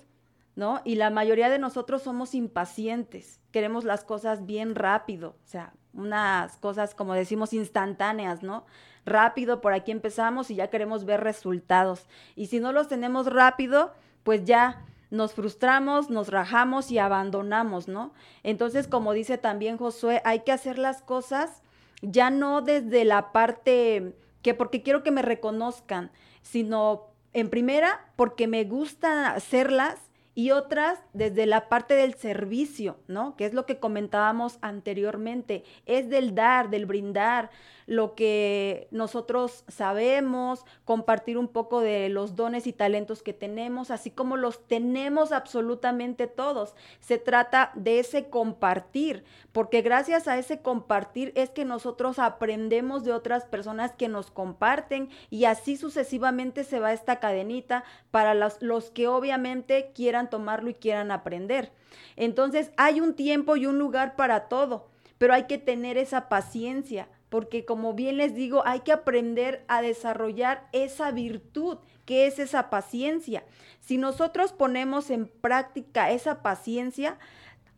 Speaker 2: ¿no? Y la mayoría de nosotros somos impacientes, queremos las cosas bien rápido, o sea, unas cosas como decimos instantáneas, ¿no? Rápido, por aquí empezamos y ya queremos ver resultados. Y si no los tenemos rápido, pues ya nos frustramos, nos rajamos y abandonamos, ¿no? Entonces, como dice también Josué, hay que hacer las cosas ya no desde la parte que porque quiero que me reconozcan, sino en primera porque me gusta hacerlas y otras desde la parte del servicio, ¿no? Que es lo que comentábamos anteriormente, es del dar, del brindar, lo que nosotros sabemos, compartir un poco de los dones y talentos que tenemos, así como los tenemos absolutamente todos. Se trata de ese compartir, porque gracias a ese compartir es que nosotros aprendemos de otras personas que nos comparten y así sucesivamente se va esta cadenita para los, los que obviamente quieran tomarlo y quieran aprender. Entonces hay un tiempo y un lugar para todo, pero hay que tener esa paciencia porque como bien les digo, hay que aprender a desarrollar esa virtud que es esa paciencia. Si nosotros ponemos en práctica esa paciencia,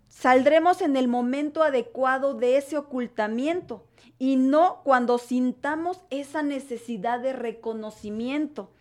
Speaker 2: saldremos en el momento adecuado de ese ocultamiento y no cuando sintamos esa necesidad de reconocimiento.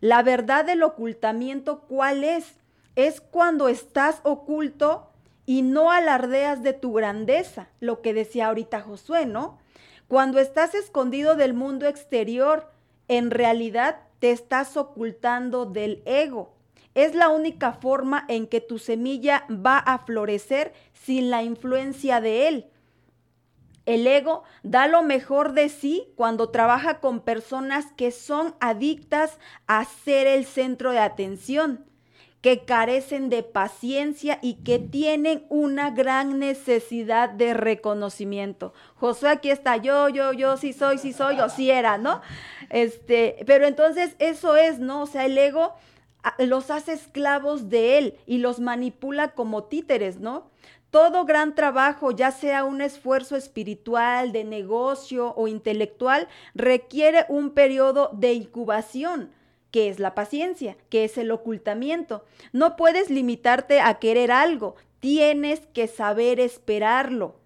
Speaker 2: La verdad del ocultamiento, ¿cuál es? Es cuando estás oculto y no alardeas de tu grandeza, lo que decía ahorita Josué, ¿no? Cuando estás escondido del mundo exterior, en realidad te estás ocultando del ego. Es la única forma en que tu semilla va a florecer sin la influencia de él. El ego da lo mejor de sí cuando trabaja con personas que son adictas a ser el centro de atención que carecen de paciencia y que tienen una gran necesidad de reconocimiento. Josué aquí está, yo, yo, yo, sí soy, sí soy, o sí era, ¿no? Este, pero entonces eso es, ¿no? O sea, el ego ah, los hace esclavos de él y los manipula como títeres, ¿no? Todo gran trabajo, ya sea un esfuerzo espiritual, de negocio o intelectual, requiere un periodo de incubación que es la paciencia, que es el ocultamiento. No puedes limitarte a querer algo, tienes que saber esperarlo.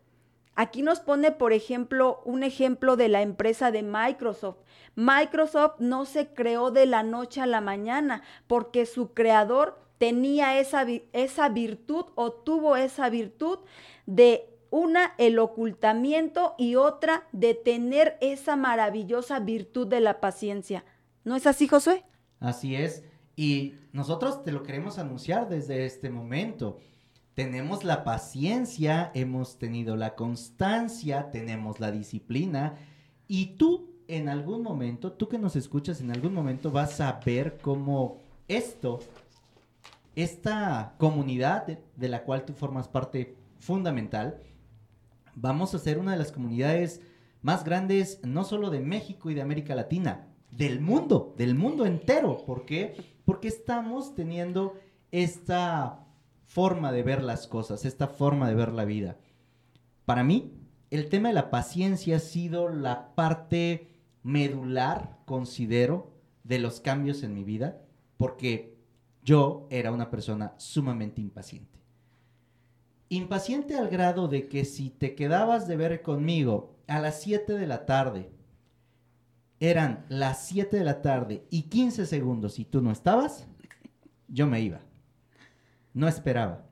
Speaker 2: Aquí nos pone, por ejemplo, un ejemplo de la empresa de Microsoft. Microsoft no se creó de la noche a la mañana porque su creador tenía esa, esa virtud o tuvo esa virtud de una el ocultamiento y otra de tener esa maravillosa virtud de la paciencia. ¿No es así, Josué?
Speaker 1: Así es. Y nosotros te lo queremos anunciar desde este momento. Tenemos la paciencia, hemos tenido la constancia, tenemos la disciplina y tú en algún momento, tú que nos escuchas en algún momento vas a ver cómo esto, esta comunidad de, la cual tú formas parte fundamental, vamos a ser una de las comunidades más grandes no solo de México y de América Latina, del mundo, del mundo entero. ¿Por qué? Porque estamos teniendo esta forma de ver las cosas, esta forma de ver la vida. Para mí, el tema de la paciencia ha sido la parte medular, considero, de los cambios en mi vida, porque yo era una persona sumamente impaciente. Impaciente al grado de que si te quedabas de ver conmigo a las 7 de la tarde eran las 7 de la tarde y 15 segundos y tú no estabas, yo me iba. No esperaba.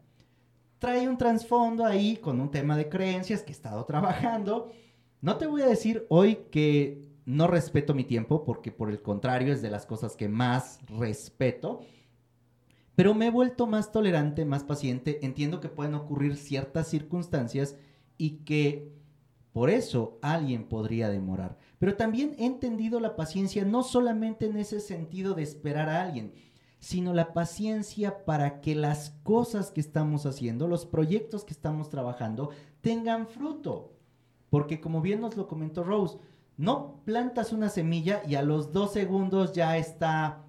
Speaker 1: Trae un trasfondo ahí con un tema de creencias que he estado trabajando. No te voy a decir hoy que no respeto mi tiempo, porque por el contrario es de las cosas que más respeto. Pero me he vuelto más tolerante, más paciente. Entiendo que pueden ocurrir ciertas circunstancias y que por eso alguien podría demorar. Pero también he entendido la paciencia no solamente en ese sentido de esperar a alguien, sino la paciencia para que las cosas que estamos haciendo, los proyectos que estamos trabajando, tengan fruto. Porque como bien nos lo comentó Rose, no plantas una semilla y a los dos segundos ya está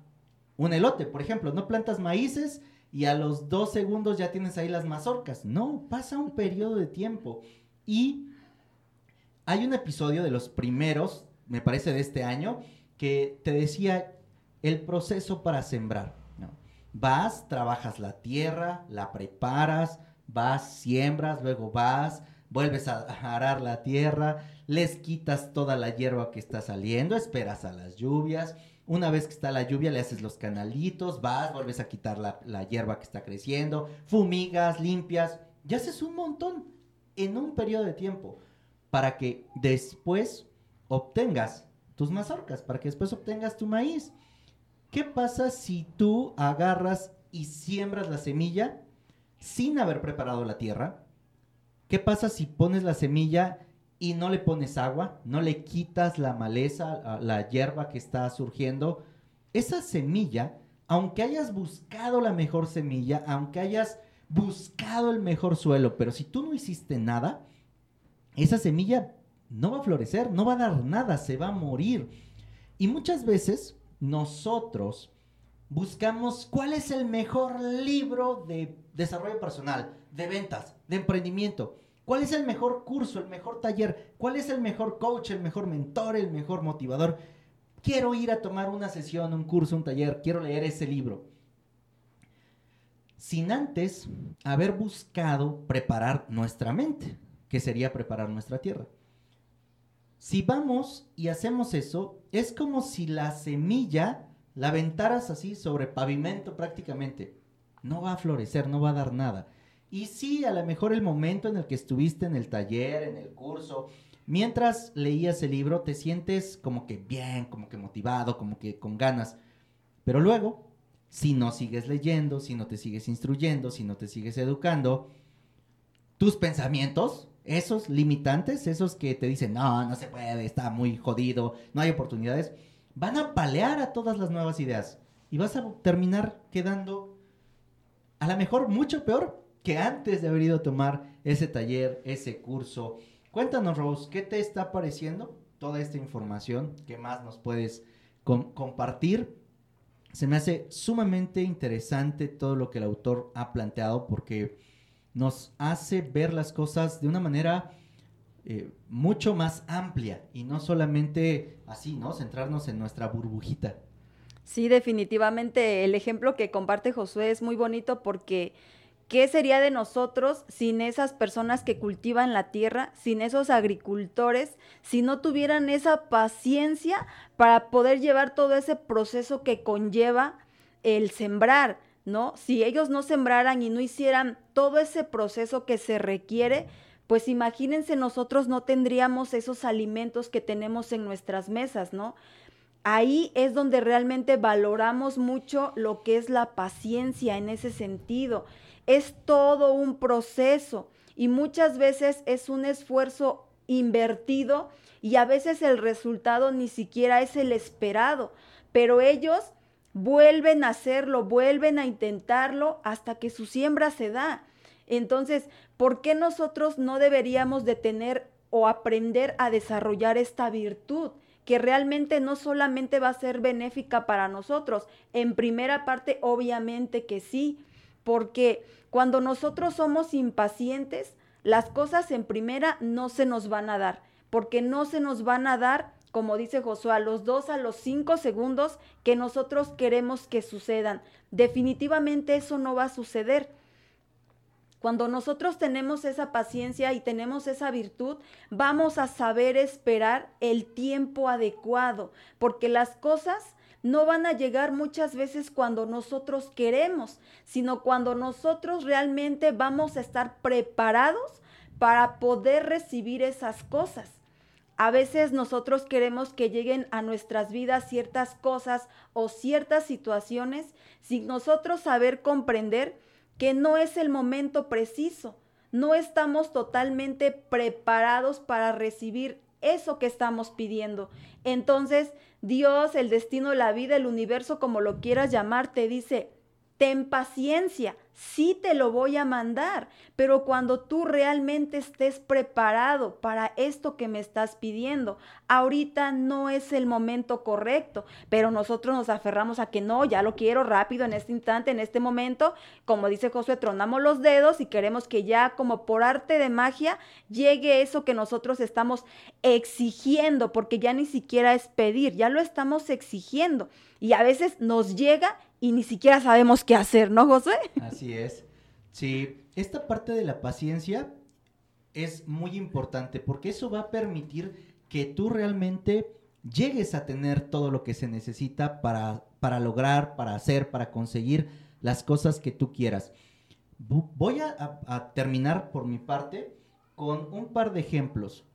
Speaker 1: un elote, por ejemplo, no plantas maíces y a los dos segundos ya tienes ahí las mazorcas. No, pasa un periodo de tiempo. Y hay un episodio de los primeros, me parece de este año, que te decía el proceso para sembrar. Vas, trabajas la tierra, la preparas, vas, siembras, luego vas, vuelves a arar la tierra, les quitas toda la hierba que está saliendo, esperas a las lluvias. Una vez que está la lluvia, le haces los canalitos, vas, vuelves a quitar la, la hierba que está creciendo, fumigas, limpias, y haces un montón en un periodo de tiempo para que después obtengas tus mazorcas, para que después obtengas tu maíz. ¿Qué pasa si tú agarras y siembras la semilla sin haber preparado la tierra? ¿Qué pasa si pones la semilla y no le pones agua, no le quitas la maleza, la hierba que está surgiendo? Esa semilla, aunque hayas buscado la mejor semilla, aunque hayas buscado el mejor suelo, pero si tú no hiciste nada, esa semilla no va a florecer, no va a dar nada, se va a morir. Y muchas veces nosotros buscamos cuál es el mejor libro de desarrollo personal, de ventas, de emprendimiento. ¿Cuál es el mejor curso, el mejor taller? ¿Cuál es el mejor coach, el mejor mentor, el mejor motivador? Quiero ir a tomar una sesión, un curso, un taller, quiero leer ese libro. Sin antes haber buscado preparar nuestra mente, que sería preparar nuestra tierra. Si vamos y hacemos eso, es como si la semilla la aventaras así sobre pavimento prácticamente. No va a florecer, no va a dar nada. Y sí, a lo mejor el momento en el que estuviste en el taller, en el curso, mientras leías el libro, te sientes como que bien, como que motivado, como que con ganas. Pero luego, si no sigues leyendo, si no te sigues instruyendo, si no te sigues educando, tus pensamientos, esos limitantes, esos que te dicen, no, no se puede, está muy jodido, no hay oportunidades, van a palear a todas las nuevas ideas y vas a terminar quedando a lo mejor mucho peor que antes de haber ido a tomar ese taller, ese curso. Cuéntanos, Rose, ¿qué te está pareciendo toda esta información? ¿Qué más nos puedes compartir? Se me hace sumamente interesante todo lo que el autor ha planteado porque nos hace ver las cosas de una manera eh, mucho más amplia y no solamente así, ¿no? Centrarnos en nuestra burbujita.
Speaker 2: Sí, definitivamente el ejemplo que comparte Josué es muy bonito porque ¿qué sería de nosotros sin esas personas que cultivan la tierra, sin esos agricultores, si no tuvieran esa paciencia para poder llevar todo ese proceso que conlleva el sembrar? ¿No? Si ellos no sembraran y no hicieran todo ese proceso que se requiere, pues imagínense nosotros no tendríamos esos alimentos que tenemos en nuestras mesas, ¿no? Ahí es donde realmente valoramos mucho lo que es la paciencia en ese sentido. Es todo un proceso y muchas veces es un esfuerzo invertido y a veces el resultado ni siquiera es el esperado, pero ellos vuelven a hacerlo, vuelven a intentarlo hasta que su siembra se da. Entonces, ¿por qué nosotros no deberíamos de tener o aprender a desarrollar esta virtud? que realmente no solamente va a ser benéfica para nosotros. En primera parte, obviamente que sí, porque cuando nosotros somos impacientes, las cosas en primera no se nos van a dar, porque no se nos van a dar, como dice Josué, los dos, a los cinco segundos que nosotros queremos que sucedan. Definitivamente eso no va a suceder. Cuando nosotros tenemos esa paciencia y tenemos esa virtud, vamos a saber esperar el tiempo adecuado, porque las cosas no van a llegar muchas veces cuando nosotros queremos, sino cuando nosotros realmente vamos a estar preparados para poder recibir esas cosas. A veces nosotros queremos que lleguen a nuestras vidas ciertas cosas o ciertas situaciones sin nosotros saber comprender que no es el momento preciso. No estamos totalmente preparados para recibir eso que estamos pidiendo. Entonces, Dios, el destino, la vida, el universo, como lo quieras llamar, te dice, ten paciencia, sí te lo voy a mandar, pero cuando tú realmente estés preparado para esto que me estás pidiendo, ahorita no es el momento correcto, pero nosotros nos aferramos a que no, ya lo quiero rápido en este instante, en este momento, como dice Josué, tronamos los dedos y queremos que ya como por arte de magia llegue eso que nosotros estamos exigiendo, porque ya ni siquiera es pedir, ya lo estamos exigiendo. Y a veces nos llega y ni siquiera sabemos qué hacer, ¿no, José?
Speaker 1: Así es. Sí, esta parte de la paciencia es muy importante porque eso va a permitir que tú realmente llegues a tener todo lo que se necesita para, para lograr, para hacer, para conseguir las cosas que tú quieras. Voy a, a terminar por mi parte con un par de ejemplos.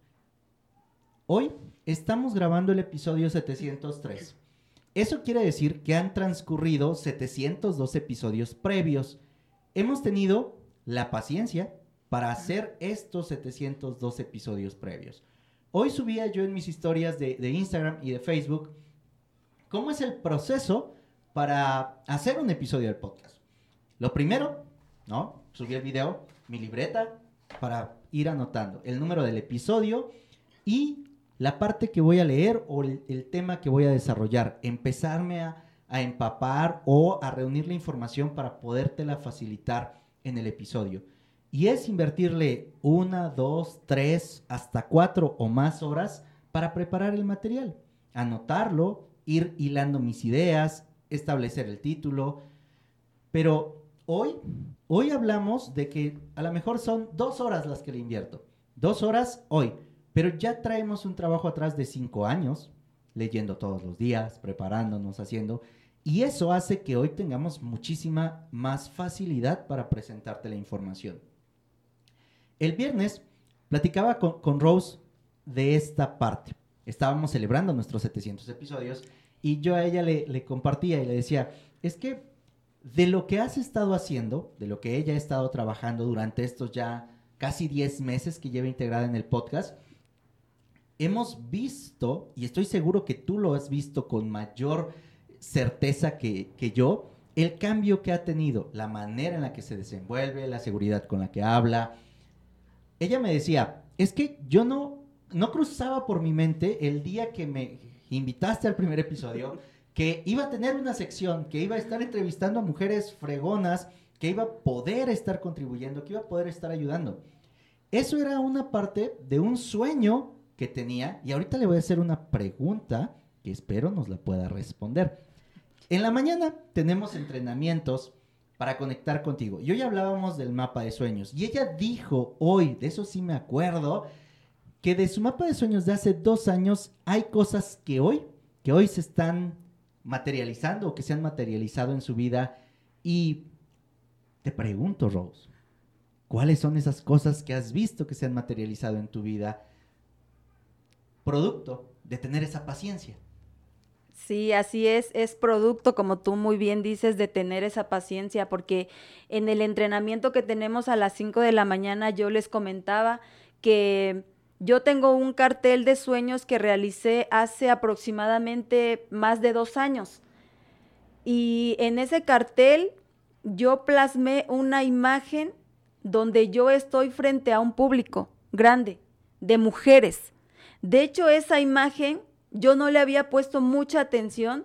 Speaker 1: Hoy estamos grabando el episodio 703 Eso quiere decir que han transcurrido 702 episodios previos. Hemos tenido la paciencia para hacer estos 702 episodios previos. Hoy subía yo en mis historias de, Instagram y de Facebook cómo es el proceso para hacer un episodio del podcast. Lo primero, ¿no? Subí el video, mi libreta para ir anotando el número del episodio y la parte que voy a leer o el, tema que voy a desarrollar. Empezarme a, a empapar o a reunir la información para podértela facilitar en el episodio. Y es invertirle una, dos, tres, hasta cuatro o más horas para preparar el material. Anotarlo, ir hilando mis ideas, establecer el título. Pero hoy, hoy hablamos de que a lo mejor son dos horas las que le invierto. Dos horas hoy. Pero ya traemos un trabajo atrás de cinco años, leyendo todos los días, preparándonos, haciendo. Y eso hace que hoy tengamos muchísima más facilidad para presentarte la información. El viernes platicaba con, Rose de esta parte. Estábamos celebrando nuestros 700 episodios y yo a ella le, le, compartía y le decía, es que de lo que has estado haciendo, de lo que ella ha estado trabajando durante estos ya casi 10 meses que lleva integrada en el podcast, hemos visto, y estoy seguro que tú lo has visto con mayor certeza que, yo, el cambio que ha tenido, la manera en la que se desenvuelve, la seguridad con la que habla, ella me decía, es que yo no, no cruzaba por mi mente el día que me invitaste al primer episodio, que iba a tener una sección, que iba a estar entrevistando a mujeres fregonas, que iba a poder estar contribuyendo, que iba a poder estar ayudando. Eso era una parte de un sueño que tenía y ahorita le voy a hacer una pregunta que espero nos la pueda responder. En la mañana tenemos entrenamientos para conectar contigo. Y hoy hablábamos del mapa de sueños. Y ella dijo hoy, de eso sí me acuerdo, que de su mapa de sueños de hace dos años hay cosas que hoy, que hoy se están materializando o que se han materializado en su vida. Y te pregunto, Rose, ¿cuáles son esas cosas que has visto que se han materializado en tu vida? Producto de tener esa paciencia.
Speaker 2: Sí, así es, es producto, como tú muy bien dices, de tener esa paciencia, porque en el entrenamiento que tenemos a las 5 de la mañana yo les comentaba que yo tengo un cartel de sueños que realicé hace aproximadamente más de dos años. Y en ese cartel yo plasmé una imagen donde yo estoy frente a un público grande de mujeres. De hecho, esa imagen yo no le había puesto mucha atención,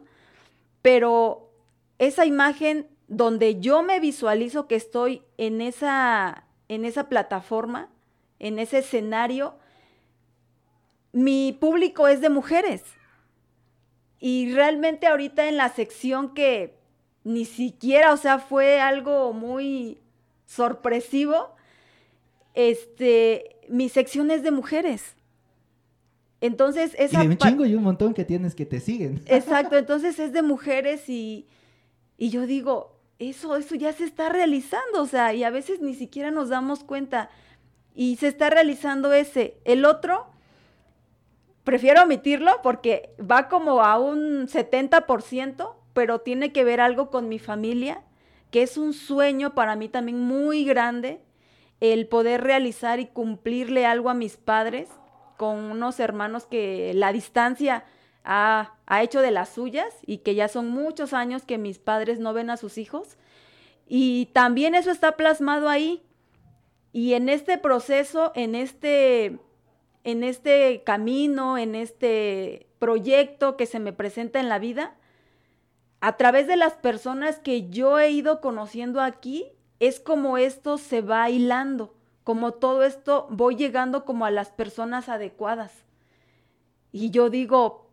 Speaker 2: pero esa imagen donde yo me visualizo que estoy en esa, en esa plataforma, en ese escenario, mi público es de mujeres. Y realmente ahorita en la sección que ni siquiera, o sea, fue algo muy sorpresivo, este, mi sección es de mujeres. Entonces,
Speaker 1: esa... Y de un chingo y un montón que tienes que te siguen. *laughs*
Speaker 2: Exacto, entonces es de mujeres y, y yo digo, eso, eso ya se está realizando, o sea, y a veces ni siquiera nos damos cuenta. Y se está realizando ese. El otro, prefiero omitirlo porque va como a un 70%, pero tiene que ver algo con mi familia, que es un sueño para mí también muy grande, el poder realizar y cumplirle algo a mis padres con unos hermanos que la distancia ha, hecho de las suyas y que ya son muchos años que mis padres no ven a sus hijos. Y también eso está plasmado ahí. Y en este proceso, en este, en este camino, en este proyecto que se me presenta en la vida, a través de las personas que yo he ido conociendo aquí, es como esto se va hilando como todo esto voy llegando como a las personas adecuadas. Y yo digo,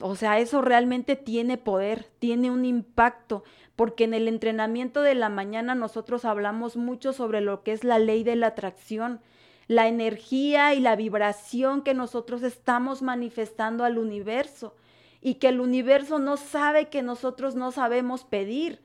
Speaker 2: o sea, eso realmente tiene poder, tiene un impacto, porque en el entrenamiento de la mañana nosotros hablamos mucho sobre lo que es la ley de la atracción, la energía y la vibración que nosotros estamos manifestando al universo y que el universo no sabe que nosotros no sabemos pedir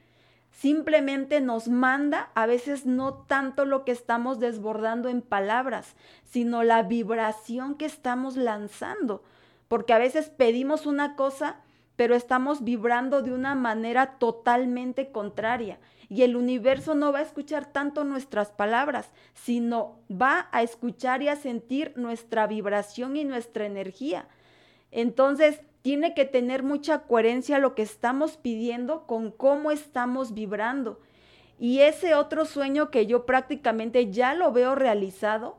Speaker 2: simplemente nos manda a veces no tanto lo que estamos desbordando en palabras, sino la vibración que estamos lanzando. Porque a veces pedimos una cosa, pero estamos vibrando de una manera totalmente contraria. Y el universo no va a escuchar tanto nuestras palabras, sino va a escuchar y a sentir nuestra vibración y nuestra energía. Entonces, tiene que tener mucha coherencia lo que estamos pidiendo con cómo estamos vibrando. Y ese otro sueño que yo prácticamente ya lo veo realizado,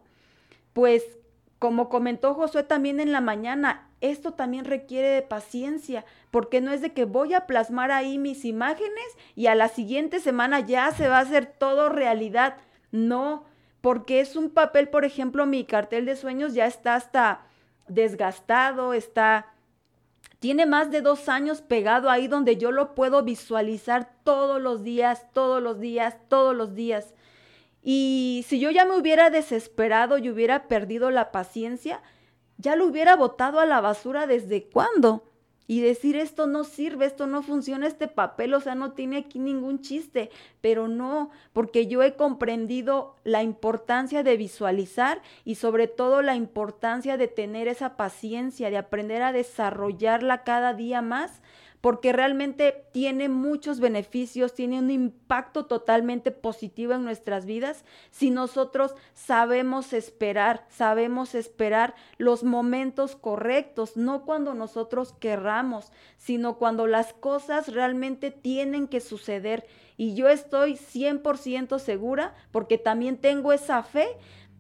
Speaker 2: pues como comentó Josué también en la mañana, esto también requiere de paciencia, porque no es de que voy a plasmar ahí mis imágenes y a la siguiente semana ya se va a hacer todo realidad. No, porque es un papel, por ejemplo, mi cartel de sueños ya está hasta desgastado, está tiene más de dos años pegado ahí donde yo lo puedo visualizar todos los días, todos los días, todos los días. Y si yo ya me hubiera desesperado y hubiera perdido la paciencia, ya lo hubiera botado a la basura desde cuándo y decir esto no sirve, esto no funciona, este papel, o sea, no tiene aquí ningún chiste, pero no, porque yo he comprendido la importancia de visualizar y sobre todo la importancia de tener esa paciencia, de aprender a desarrollarla cada día más porque realmente tiene muchos beneficios, tiene un impacto totalmente positivo en nuestras vidas si nosotros sabemos esperar, sabemos esperar los momentos correctos, no cuando nosotros querramos, sino cuando las cosas realmente tienen que suceder. Y yo estoy 100% segura, porque también tengo esa fe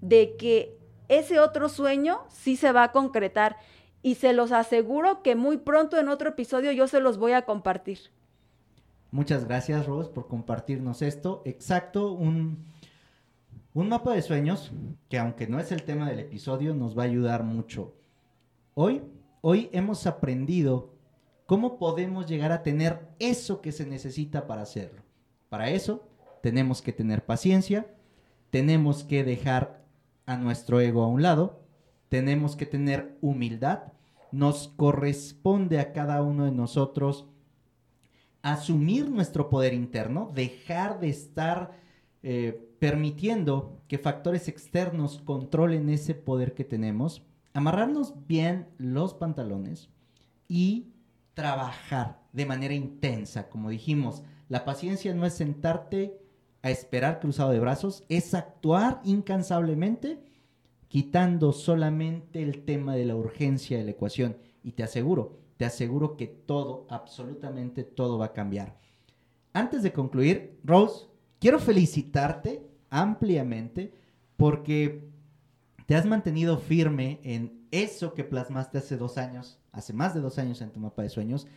Speaker 2: de que ese otro sueño sí se va a concretar y se los aseguro que muy pronto en otro episodio yo se los voy a compartir.
Speaker 1: Muchas gracias, Rose, por compartirnos esto. Exacto, un, un mapa de sueños que aunque no es el tema del episodio, nos va a ayudar mucho. Hoy, hoy hemos aprendido cómo podemos llegar a tener eso que se necesita para hacerlo. Para eso tenemos que tener paciencia, tenemos que dejar a nuestro ego a un lado, tenemos que tener humildad nos corresponde a cada uno de nosotros asumir nuestro poder interno, dejar de estar eh, permitiendo que factores externos controlen ese poder que tenemos, amarrarnos bien los pantalones y trabajar de manera intensa. Como dijimos, la paciencia no es sentarte a esperar cruzado de brazos, es actuar incansablemente quitando solamente el tema de la urgencia de la ecuación. Y te aseguro, te aseguro que todo, absolutamente todo va a cambiar. Antes de concluir, Rose, quiero felicitarte ampliamente porque te has mantenido firme en eso que plasmaste hace dos años, hace más de dos años en tu mapa de sueños,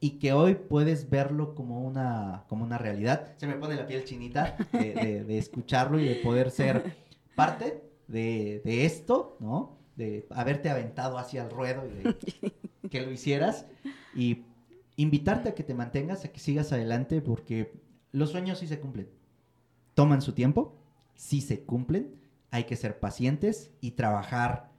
Speaker 1: y que hoy puedes verlo como una, como una realidad. Se me pone la piel chinita de, de escucharlo y de poder ser *laughs* parte de, esto, ¿no? De haberte aventado hacia el ruedo y de *laughs* que lo hicieras. Y invitarte a que te mantengas, a que sigas adelante, porque los sueños sí se cumplen. Toman su tiempo, sí se cumplen. Hay que ser pacientes y trabajar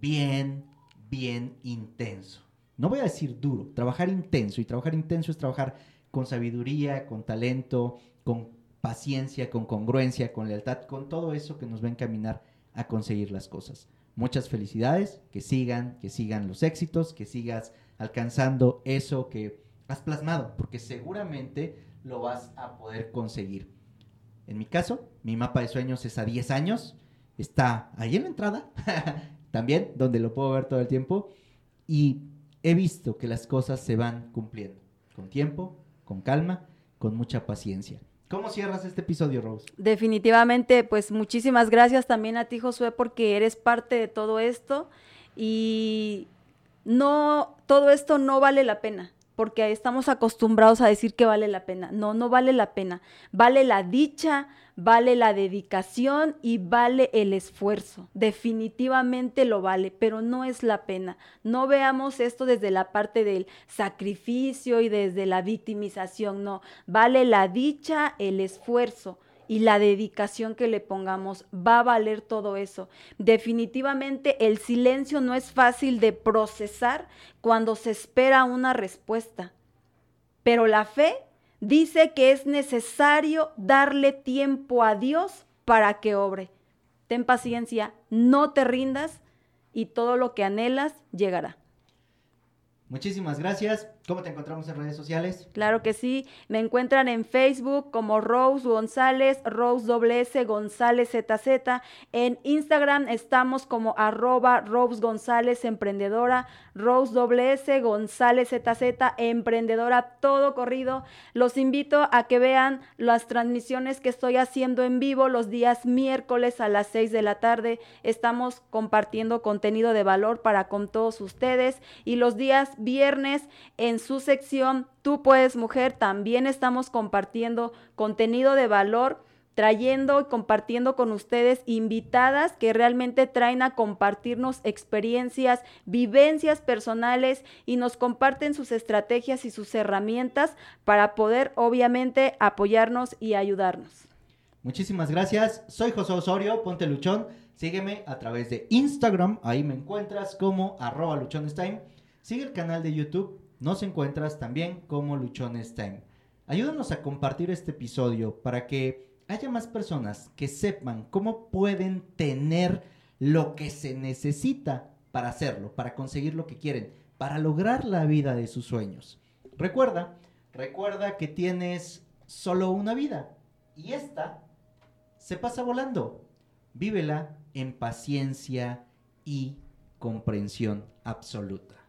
Speaker 1: bien, bien intenso. No voy a decir duro, trabajar intenso. Y trabajar intenso es trabajar con sabiduría, con talento, con paciencia, con congruencia, con lealtad, con todo eso que nos va a encaminar a conseguir las cosas. Muchas felicidades, que sigan, que sigan los éxitos, que sigas alcanzando eso que has plasmado, porque seguramente lo vas a poder conseguir. En mi caso, mi mapa de sueños es a 10 años, está ahí en la entrada, *laughs* también, donde lo puedo ver todo el tiempo, y he visto que las cosas se van cumpliendo, con tiempo, con calma, con mucha paciencia. ¿Cómo cierras este episodio, Rose?
Speaker 2: Definitivamente, pues muchísimas gracias también a ti, Josué, porque eres parte de todo esto y no, todo esto no vale la pena porque estamos acostumbrados a decir que vale la pena. No, no vale la pena. Vale la dicha, vale la dedicación y vale el esfuerzo. Definitivamente lo vale, pero no es la pena. No veamos esto desde la parte del sacrificio y desde la victimización, no. Vale la dicha, el esfuerzo y la dedicación que le pongamos va a valer todo eso. Definitivamente el silencio no es fácil de procesar cuando se espera una respuesta, pero la fe dice que es necesario darle tiempo a Dios para que obre. Ten paciencia, no te rindas y todo lo que anhelas llegará.
Speaker 1: Muchísimas gracias. ¿Cómo te encontramos en redes sociales?
Speaker 2: Claro que sí. Me encuentran en Facebook como Rose González, Rose WS González ZZ. En Instagram estamos como arroba Rose González Emprendedora, Rose WS González ZZ Emprendedora, todo corrido. Los invito a que vean las transmisiones que estoy haciendo en vivo los días miércoles a las 6 de la tarde. Estamos compartiendo contenido de valor para con todos ustedes y los días viernes en su sección Tú puedes mujer también estamos compartiendo contenido de valor trayendo y compartiendo con ustedes invitadas que realmente traen a compartirnos experiencias, vivencias personales y nos comparten sus estrategias y sus herramientas para poder obviamente apoyarnos y ayudarnos.
Speaker 1: Muchísimas gracias. Soy José Osorio, ponte luchón. Sígueme a través de Instagram, ahí me encuentras como arroba luchonestime. Sigue el canal de YouTube, nos encuentras también como Luchones Time. Ayúdanos a compartir este episodio para que haya más personas que sepan cómo pueden tener lo que se necesita para hacerlo, para conseguir lo que quieren, para lograr la vida de sus sueños. Recuerda, recuerda que tienes solo una vida y esta se pasa volando. Vívela en paciencia y comprensión absoluta.